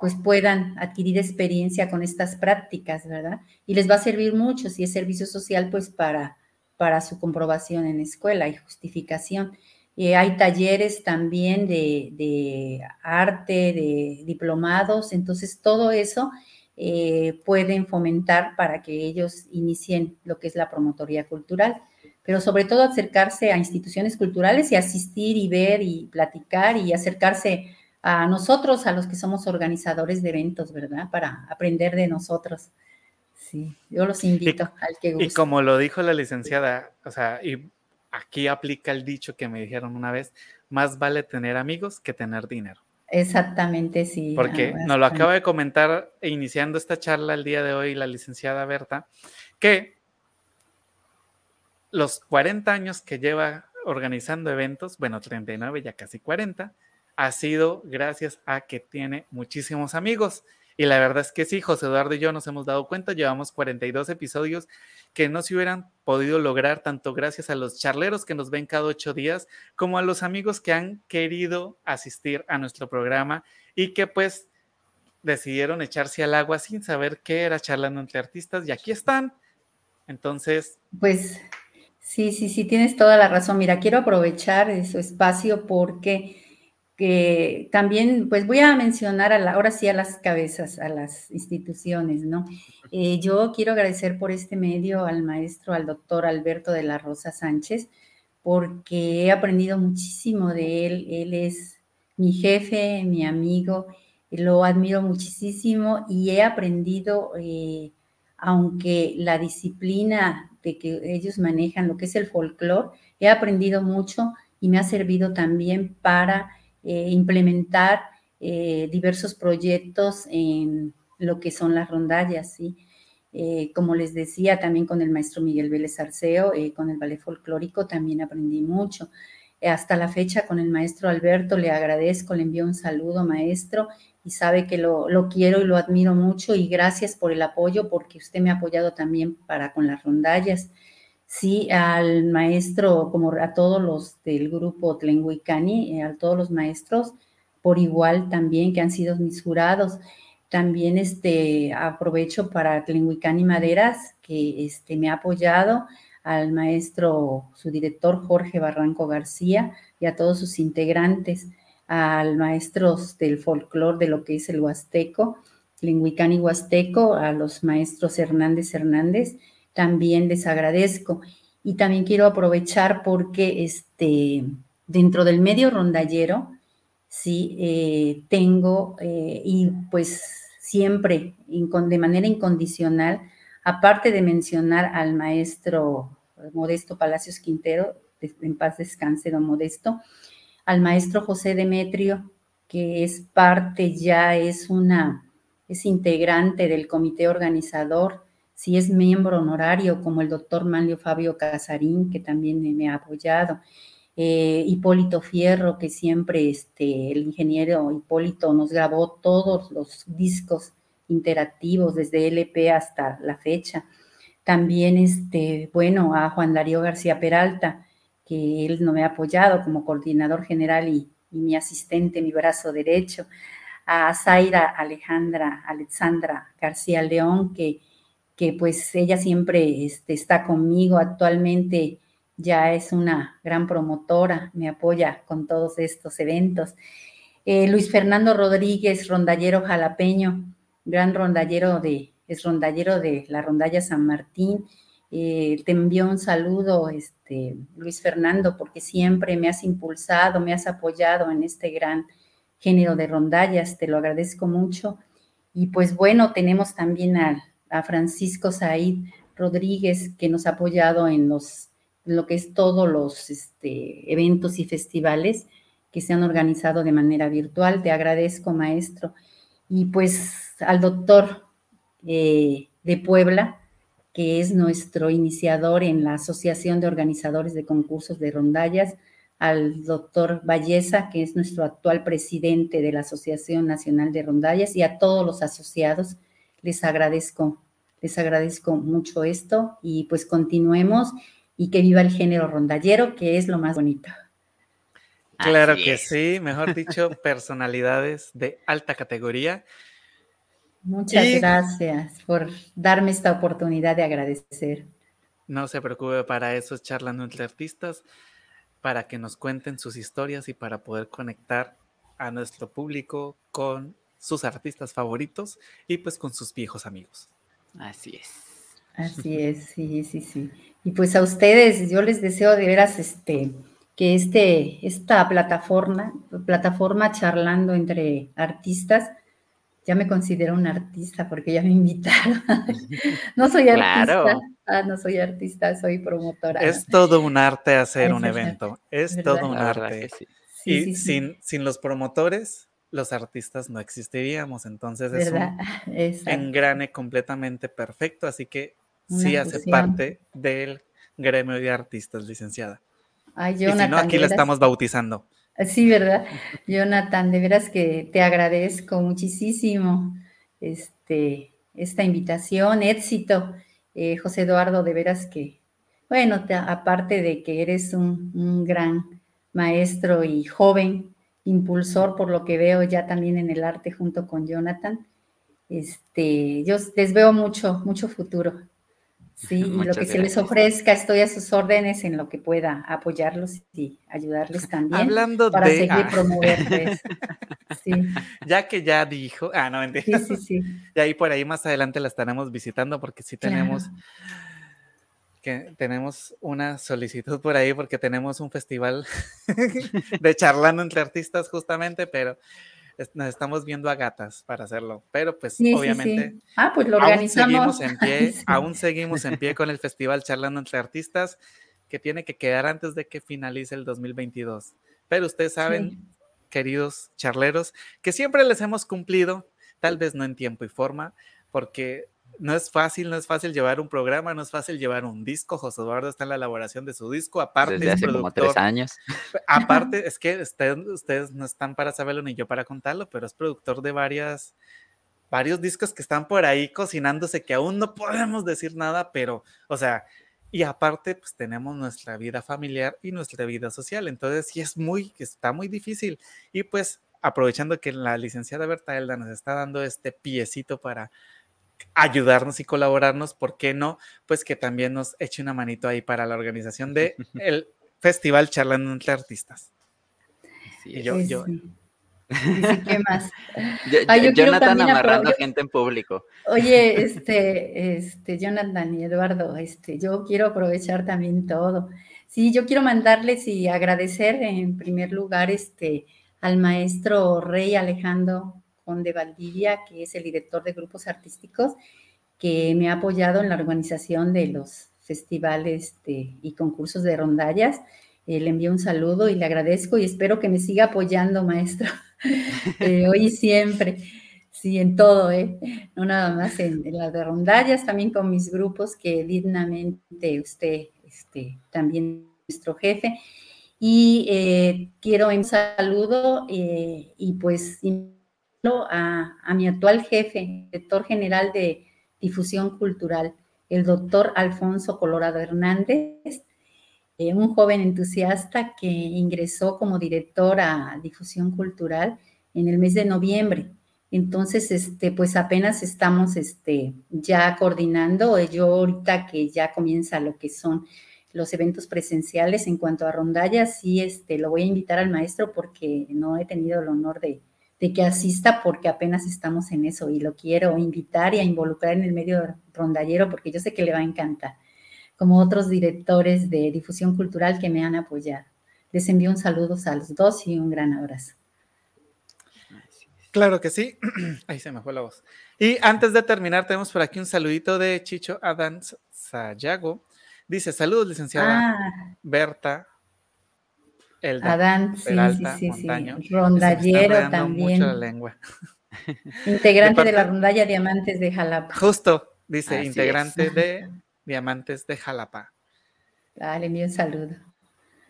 pues puedan adquirir experiencia con estas prácticas, ¿verdad? Y les va a servir mucho si es servicio social, pues para, para su comprobación en escuela y justificación. Eh, hay talleres también de, arte, de diplomados, entonces todo eso eh, pueden fomentar para que ellos inicien lo que es la promotoría cultural, pero sobre todo acercarse a instituciones culturales y asistir y ver y platicar y acercarse a nosotros, a los que somos organizadores de eventos, ¿verdad? Para aprender de nosotros. Sí, yo los invito al que guste. Y como lo dijo la licenciada, o sea, y aquí aplica el dicho que me dijeron una vez, más vale tener amigos que tener dinero. Exactamente, sí. Porque nos lo acaba de comentar iniciando esta charla el día de hoy la licenciada Berta, que los 40 años que lleva organizando eventos, bueno, 39, ya casi 40, ha sido gracias a que tiene muchísimos amigos. Y la verdad es que sí, José Eduardo y yo nos hemos dado cuenta, llevamos 42 episodios que no se hubieran podido lograr tanto gracias a los charleros que nos ven cada ocho días, como a los amigos que han querido asistir a nuestro programa y que pues decidieron echarse al agua sin saber qué era charlando entre artistas y aquí están. Entonces... Pues sí, sí, sí, tienes toda la razón. Mira, quiero aprovechar su espacio porque que también, pues voy a mencionar ahora sí a las cabezas, a las instituciones, ¿no? Eh, yo quiero agradecer por este medio al maestro, al doctor Alberto de la Rosa Sánchez, porque he aprendido muchísimo de él. Él es mi jefe, mi amigo, lo admiro muchísimo y he aprendido, eh, aunque la disciplina de que ellos manejan, lo que es el folclore, he aprendido mucho y me ha servido también para eh, implementar eh, diversos proyectos en lo que son las rondallas, ¿sí? Eh, como les decía, también con el maestro Miguel Vélez Arceo, con el ballet folclórico también aprendí mucho. hasta la fecha con el maestro Alberto le agradezco, le envío un saludo, maestro, y sabe que lo, lo, quiero y lo admiro mucho y gracias por el apoyo porque usted me ha apoyado también para con las rondallas sí al maestro, como a todos los del grupo Tlenguicani, eh, a todos los maestros, por igual también que han sido mis jurados. También este, aprovecho para Tlenguicani Maderas, que este, me ha apoyado, al maestro, su director Jorge Barranco García y a todos sus integrantes, al maestro del folclore de lo que es el huasteco, Tlenguicani Huasteco, a los maestros Hernández Hernández, también les agradezco. Y también quiero aprovechar porque este, dentro del medio rondallero, sí, eh, tengo eh, y pues siempre de manera incondicional, aparte de mencionar al maestro Modesto Palacios Quintero, en paz descanse don Modesto, al maestro José Demetrio, que es parte ya, es una, es integrante del comité organizador si es miembro honorario, como el doctor Manlio Fabio Casarín, que también me, ha apoyado, eh, Hipólito Fierro, que siempre este, el ingeniero Hipólito nos grabó todos los discos interactivos desde LP hasta la fecha. También, este, bueno, a Juan Darío García Peralta, que él no me ha apoyado como coordinador general y, y mi asistente, mi brazo derecho. A Zaira Alejandra Alexandra García León, que que pues ella siempre este, está conmigo actualmente, ya es una gran promotora, me apoya con todos estos eventos. Eh, Luis Fernando Rodríguez, rondallero jalapeño, gran rondallero de, es rondallero de la rondalla San Martín, Eh, te envío un saludo, este, Luis Fernando, porque siempre me has impulsado, me has apoyado en este gran género de rondallas, te lo agradezco mucho. Y pues bueno, tenemos también a, Francisco Said Rodríguez, que nos ha apoyado en, los, lo que es todos los este, eventos y festivales que se han organizado de manera virtual. Te agradezco, maestro. Y pues al doctor eh, de Puebla, que es nuestro iniciador en la Asociación de Organizadores de Concursos de Rondallas, al doctor Valleza, que es nuestro actual presidente de la Asociación Nacional de Rondallas, y a todos los asociados. Les agradezco, les agradezco mucho esto y pues continuemos y que viva el género rondallero, que es lo más bonito. Claro que sí, mejor dicho, *laughs* personalidades de alta categoría. Muchas gracias por darme esta oportunidad de agradecer. No se preocupe, para eso es charlando entre artistas, para que nos cuenten sus historias y para poder conectar a nuestro público con sus artistas favoritos y pues con sus viejos amigos. Así es. Así es, sí, sí, sí. Y pues a ustedes, yo les deseo de veras este que este, esta plataforma, plataforma charlando entre artistas, ya me considero un artista porque ya me invitaron. *laughs* no soy artista, ah, no soy artista, soy promotora. Es todo un arte hacer un evento, es todo un arte. y sin, sin los promotores, los artistas no existiríamos, entonces es un *laughs* engrane completamente perfecto, así que sí hace parte del gremio de artistas, licenciada. y si no, aquí la estamos bautizando. Sí, ¿verdad? *laughs* Jonathan, de veras que te agradezco muchísimo este, esta invitación, éxito. Eh, José Eduardo, de veras que, bueno, aparte de que eres un, gran maestro y joven, impulsor por lo que veo ya también en el arte junto con Jonathan, este, yo les veo mucho, mucho futuro. Sí, y *laughs* lo que se les ofrezca, estoy a sus órdenes en lo que pueda apoyarlos y ayudarles también Hablando para de, seguir ah. promoverles. *laughs* Sí. Ya que ya dijo, ah, no, entiendo. Sí, sí, sí. Y ahí por ahí más adelante la estaremos visitando porque sí tenemos que tenemos una solicitud por ahí porque tenemos un festival *laughs* de charlando entre artistas justamente, pero nos estamos viendo a gatas para hacerlo, pero pues obviamente Ah, pues lo organizamos. Aún seguimos en *laughs* pie, aún seguimos en pie con el festival charlando entre artistas que tiene que quedar antes de que finalice el 2022. Pero ustedes saben, queridos charleros, que siempre les hemos cumplido, tal vez no en tiempo y forma, porque no es fácil, no es fácil llevar un programa, no es fácil llevar un disco. José Eduardo está en la elaboración de su disco, aparte Desde hace como tres años. Aparte, es que ustedes, no están para saberlo ni yo para contarlo, pero es productor de varias, varios discos que están por ahí cocinándose, que aún no podemos decir nada, pero, o sea, y aparte, pues tenemos nuestra vida familiar y nuestra vida social. Entonces, sí es muy, está muy difícil. Y pues, aprovechando que la licenciada Berta Elda nos está dando este piecito para ayudarnos y colaborarnos, ¿por qué no? Pues que también nos eche una manito ahí para la organización de *laughs* el Festival Charlando entre Artistas. Sí, yo, yo. ¿Qué más? *laughs* Jonathan amarrando gente en público. Oye, *laughs* este, este, Jonathan y Eduardo, este, yo quiero aprovechar también todo. Sí, yo quiero mandarles y agradecer en primer lugar este, al maestro Rey Alejandro de Valdivia, que es el director de grupos artísticos, que me ha apoyado en la organización de los festivales y concursos de rondallas. Eh, le envío un saludo y le agradezco y espero que me siga apoyando, maestro, *laughs* eh, hoy y siempre. Sí, en todo, ¿eh? No nada más en, las de rondallas, también con mis grupos que dignamente usted, este, también nuestro jefe. Y eh, quiero un saludo y pues a, mi actual jefe, director general de difusión cultural, el doctor Alfonso Colorado Hernández, eh, un joven entusiasta que ingresó como director a difusión cultural en el mes de noviembre. Entonces, este, pues apenas estamos este, ya coordinando. Yo ahorita que ya comienza lo que son los eventos presenciales en cuanto a rondallas, sí, este, lo voy a invitar al maestro porque no he tenido el honor de, de que asista porque apenas estamos en eso y lo quiero invitar y a involucrar en el medio rondallero porque yo sé que le va a encantar. como otros directores de difusión cultural que me han apoyado. Les envío un saludo a los dos y un gran abrazo. Claro que sí. *clears throat* Ahí se me fue la voz. Y antes de terminar, tenemos por aquí un saludito de Chicho Adán Sayago. Dice, saludos, licenciada ah. Berta. Elda, Adán, sí, sí, sí, Rondallero también. Mucho la lengua. *laughs* Integrante de, la rondalla Diamantes de Jalapa. Justo, dice, integrante de Diamantes de Jalapa. Dale, envío un saludo.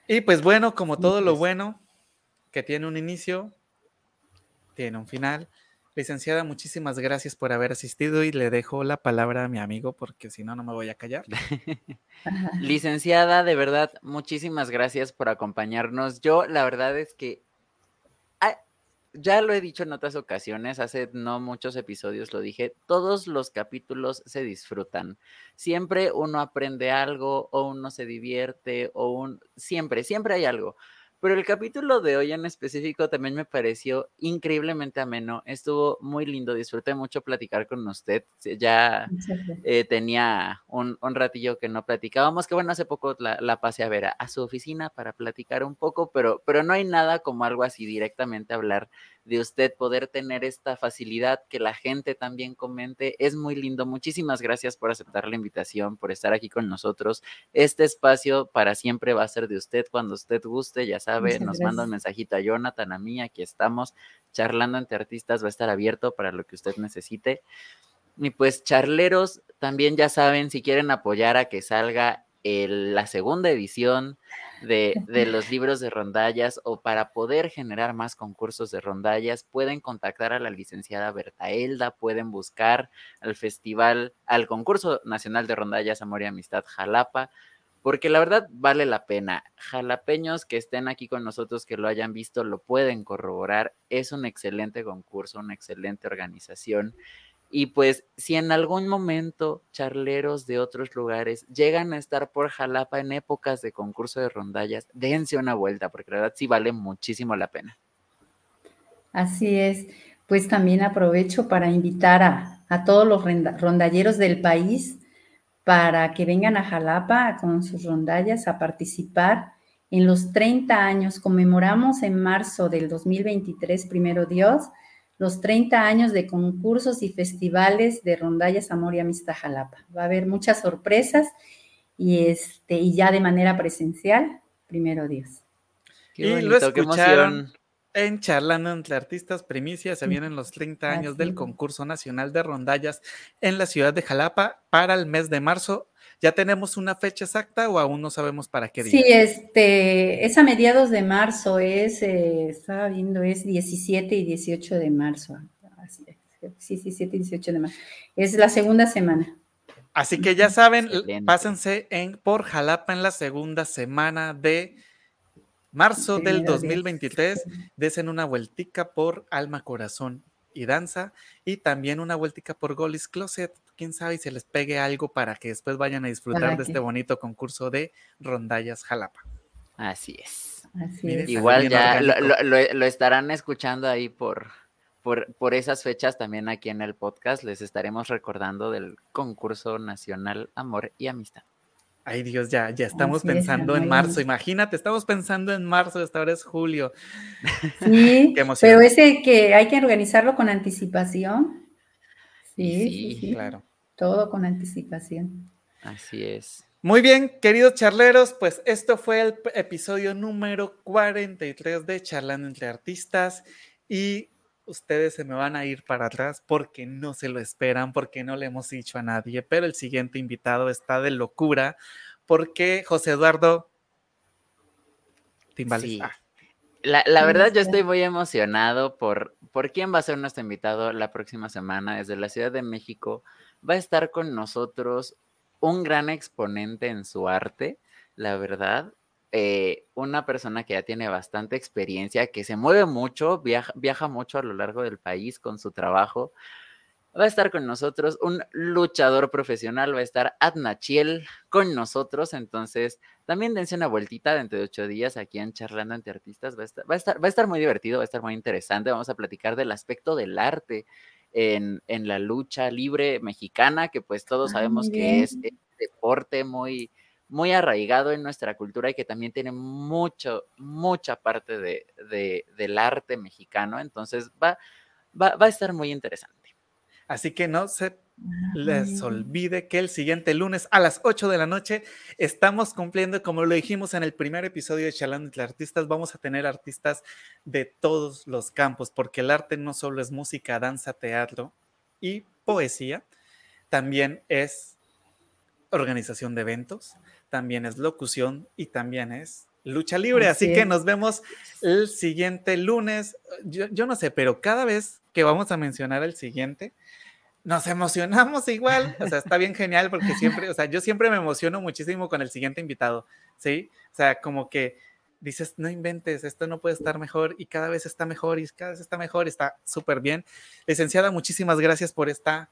Y pues bueno, como todo lo bueno que tiene un inicio, tiene un final. Licenciada, muchísimas gracias por haber asistido y le dejo la palabra a mi amigo porque si no, no me voy a callar. *laughs* *laughs* Licenciada, de verdad, muchísimas gracias por acompañarnos. Yo, la verdad es que ah, ya lo he dicho en otras ocasiones, hace no muchos episodios lo dije, todos los capítulos se disfrutan. Siempre uno aprende algo o uno se divierte o un... Siempre, siempre hay algo. Pero el capítulo de hoy en específico también me pareció increíblemente ameno. Estuvo muy lindo, disfruté mucho platicar con usted. Ya eh, tenía un, ratillo que no platicábamos, que bueno, hace poco la, pasé a ver a, a, su oficina para platicar un poco, pero, pero no hay nada como algo así directamente hablar de usted poder tener esta facilidad, que la gente también comente. Es muy lindo. Muchísimas gracias por aceptar la invitación, por estar aquí con nosotros. Este espacio para siempre va a ser de usted cuando usted guste, ya sabe, nos manda un mensajito a Jonathan, a mí, aquí estamos charlando entre artistas, va a estar abierto para lo que usted necesite. Y pues charleros, también ya saben, si quieren apoyar a que salga la segunda edición de, los libros de rondallas o para poder generar más concursos de rondallas, pueden contactar a la licenciada Berta Elda, pueden buscar al festival, al concurso nacional de rondallas Amor y Amistad Jalapa, porque la verdad vale la pena. Jalapeños que estén aquí con nosotros, que lo hayan visto, lo pueden corroborar. Es un excelente concurso, una excelente organización. Y pues si en algún momento charleros de otros lugares llegan a estar por Jalapa en épocas de concurso de rondallas, dense una vuelta, porque la verdad sí vale muchísimo la pena. Así es. Pues también aprovecho para invitar a, a todos los rondalleros del país para que vengan a Jalapa con sus rondallas a participar en los 30 años. Conmemoramos en marzo del 2023, primero Dios, los 30 años de concursos y festivales de Rondallas Amor y Amistad Jalapa. Va a haber muchas sorpresas y, este, y ya de manera presencial, primero Dios. y lo escucharon en Charlando entre Artistas Primicias, se vienen los 30 años del concurso nacional de rondallas en la ciudad de Jalapa para el mes de marzo ¿Ya tenemos una fecha exacta o aún no sabemos para qué día? Sí, este, es a mediados de marzo, es, eh, estaba viendo, es 17 y 18 de marzo. Sí, 17 y 18 de marzo. Es la segunda semana. Así que ya saben, pásense en, por Jalapa en la segunda semana de marzo del 2023. Desen una vueltica por Alma Corazón y danza y también una vueltica por Golis Closet. Quién sabe si se les pegue algo para que después vayan a disfrutar de este bonito concurso de rondallas Jalapa. Así es. Igual ya lo, estarán escuchando ahí por, por, por esas fechas también aquí en el podcast. Les estaremos recordando del concurso nacional Amor y Amistad. Ay Dios, ya, ya estamos pensando en marzo. Imagínate, estamos pensando en marzo, esta hora es julio. Sí, *laughs* pero ese que hay que organizarlo con anticipación. Sí, sí, claro. Todo con anticipación. Así es. Muy bien, queridos charleros, pues esto fue el episodio número 43 de Charlando entre Artistas y ustedes se me van a ir para atrás porque no se lo esperan, porque no le hemos dicho a nadie, pero el siguiente invitado está de locura, porque José Eduardo Timbales. Ah. La, la, verdad, yo estoy muy emocionado por, por quién va a ser nuestro invitado la próxima semana desde la Ciudad de México. Va a estar con nosotros un gran exponente en su arte, la verdad. Eh, una persona que ya tiene bastante experiencia, que se mueve mucho, viaja, viaja mucho a lo largo del país con su trabajo. Va a estar con nosotros un luchador profesional, va a estar Adnachiel con nosotros, entonces también dense una vueltita dentro de ocho días aquí en Charlando entre Artistas, va a, estar, va, a estar, va a estar muy divertido, va a estar muy interesante, vamos a platicar del aspecto del arte en, en la lucha libre mexicana, que pues todos ah, sabemos que es deporte muy, muy arraigado en nuestra cultura y que también tiene mucho, mucha parte de, del arte mexicano. Entonces va, va, va a estar muy interesante. Así que no se les olvide que el siguiente lunes a las 8 de la noche estamos cumpliendo, como lo dijimos en el primer episodio de Charlando entre Artistas, vamos a tener artistas de todos los campos, porque el arte no solo es música, danza, teatro y poesía, también es organización de eventos, también es locución y también es lucha libre. Así, que nos vemos el siguiente lunes. Yo, yo, no sé, pero cada vez que vamos a mencionar el siguiente, nos emocionamos igual, o sea, está bien genial porque siempre, o sea, yo siempre me emociono muchísimo con el siguiente invitado, ¿sí? O sea, como que dices, no inventes, esto no puede estar mejor y cada vez está mejor y cada vez está mejor y está súper bien. Licenciada, muchísimas gracias por esta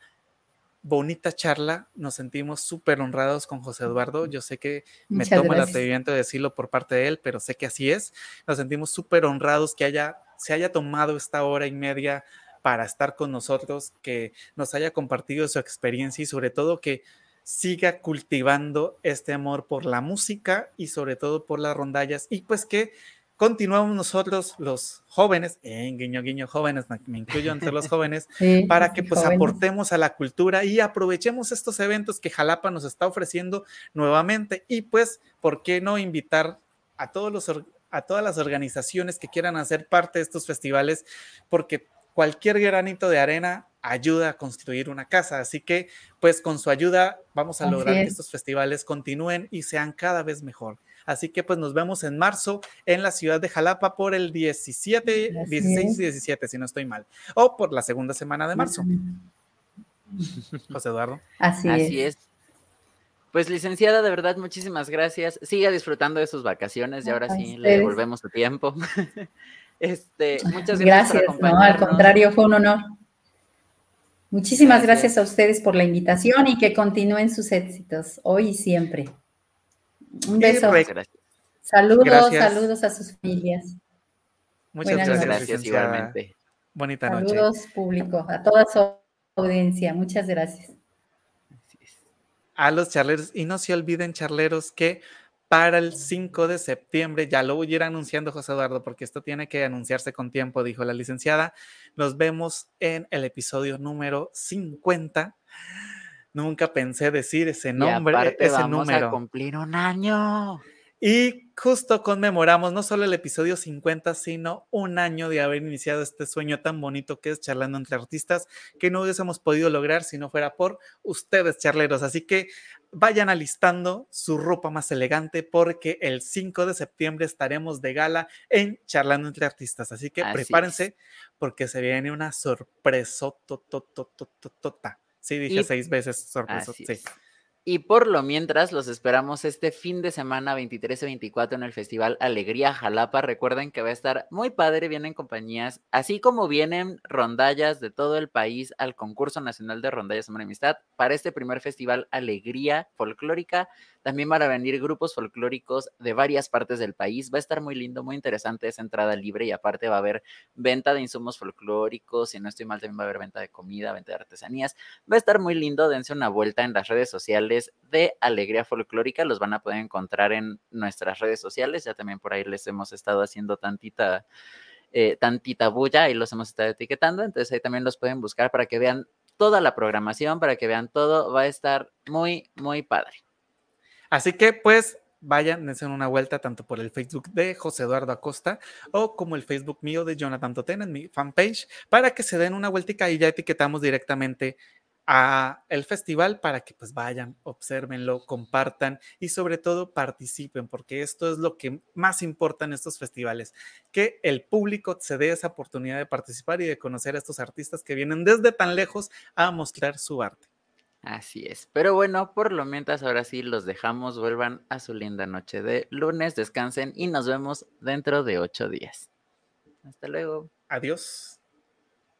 bonita charla. Nos sentimos súper honrados con José Eduardo. Yo sé que me tomo el atrevimiento de decirlo por parte de él, pero sé que así es. Nos sentimos súper honrados que haya, se haya tomado esta hora y media para estar con nosotros, que nos haya compartido su experiencia y sobre todo que siga cultivando este amor por la música y sobre todo por las rondallas. Y pues que continuamos nosotros los jóvenes, en guiño guiño jóvenes, me incluyo entre los jóvenes, *laughs* para que pues aportemos a la cultura y aprovechemos estos eventos que Jalapa nos está ofreciendo nuevamente. Y pues, ¿por qué no invitar a todos los a todas las organizaciones que quieran hacer parte de estos festivales? Porque cualquier granito de arena ayuda a construir una casa. Así que, pues con su ayuda vamos a lograr que estos festivales continúen y sean cada vez mejor. Así que pues nos vemos en marzo en la ciudad de Jalapa por el 17, 16 y 17, si no estoy mal, o por la segunda semana de marzo. *laughs* José Eduardo. Así, Así es. Pues licenciada, de verdad, muchísimas gracias. Siga disfrutando de sus vacaciones y ahora sí le devolvemos su tiempo. *laughs* Este, muchas gracias. Gracias, no, al contrario, fue un honor. Muchísimas gracias. a ustedes por la invitación y que continúen sus éxitos hoy y siempre. Un beso. Saludos, saludos a sus familias. Muchas gracias, gracias igualmente. Bonita noche. Saludos público, a toda su audiencia. Muchas gracias. A los charleros, y no se olviden, charleros, que para el 5 de septiembre. Ya lo voy a ir anunciando, José Eduardo, porque esto tiene que anunciarse con tiempo, dijo la licenciada. Nos vemos en el episodio número 50. Nunca pensé decir ese nombre, y ese vamos número. A cumplir un año. Y justo conmemoramos no solo el episodio 50, sino un año de haber iniciado este sueño tan bonito que es charlando entre artistas, que no hubiésemos podido lograr si no fuera por ustedes, charleros. Así que vayan alistando su ropa más elegante porque el 5 de septiembre estaremos de gala en Charlando entre Artistas. Así que prepárense porque se viene una sorpresa. Sí, dije seis veces sorpresa. Sí. Y por lo mientras, los esperamos este fin de semana 23 y 24 en el Festival Alegría Jalapa. Recuerden que va a estar muy padre, vienen compañías, así como vienen rondallas de todo el país al concurso nacional de rondallas Amor Amistad para este primer festival Alegría Folclórica. También van a venir grupos folclóricos de varias partes del país. Va a estar muy lindo, muy interesante esa entrada libre y aparte va a haber venta de insumos folclóricos. Si no estoy mal, también va a haber venta de comida, venta de artesanías. Va a estar muy lindo. Dense una vuelta en las redes sociales de Alegría Folclórica. Los van a poder encontrar en nuestras redes sociales. Ya también por ahí les hemos estado haciendo tantita. Eh, tantita bulla y los hemos estado etiquetando, entonces ahí también los pueden buscar para que vean toda la programación, para que vean todo, va a estar muy, muy padre. Así que pues vayan, dense una vuelta tanto por el Facebook de José Eduardo Acosta o como el Facebook mío de Jonathan Toten en mi fanpage para que se den una vueltica y ya etiquetamos directamente a el festival para que pues vayan, observenlo, compartan y sobre todo participen, porque esto es lo que más importa en estos festivales, que el público se dé esa oportunidad de participar y de conocer a estos artistas que vienen desde tan lejos a mostrar su arte. Así es. Pero bueno, por lo mientras ahora sí los dejamos, vuelvan a su linda noche de lunes, descansen y nos vemos dentro de ocho días. Hasta luego. Adiós.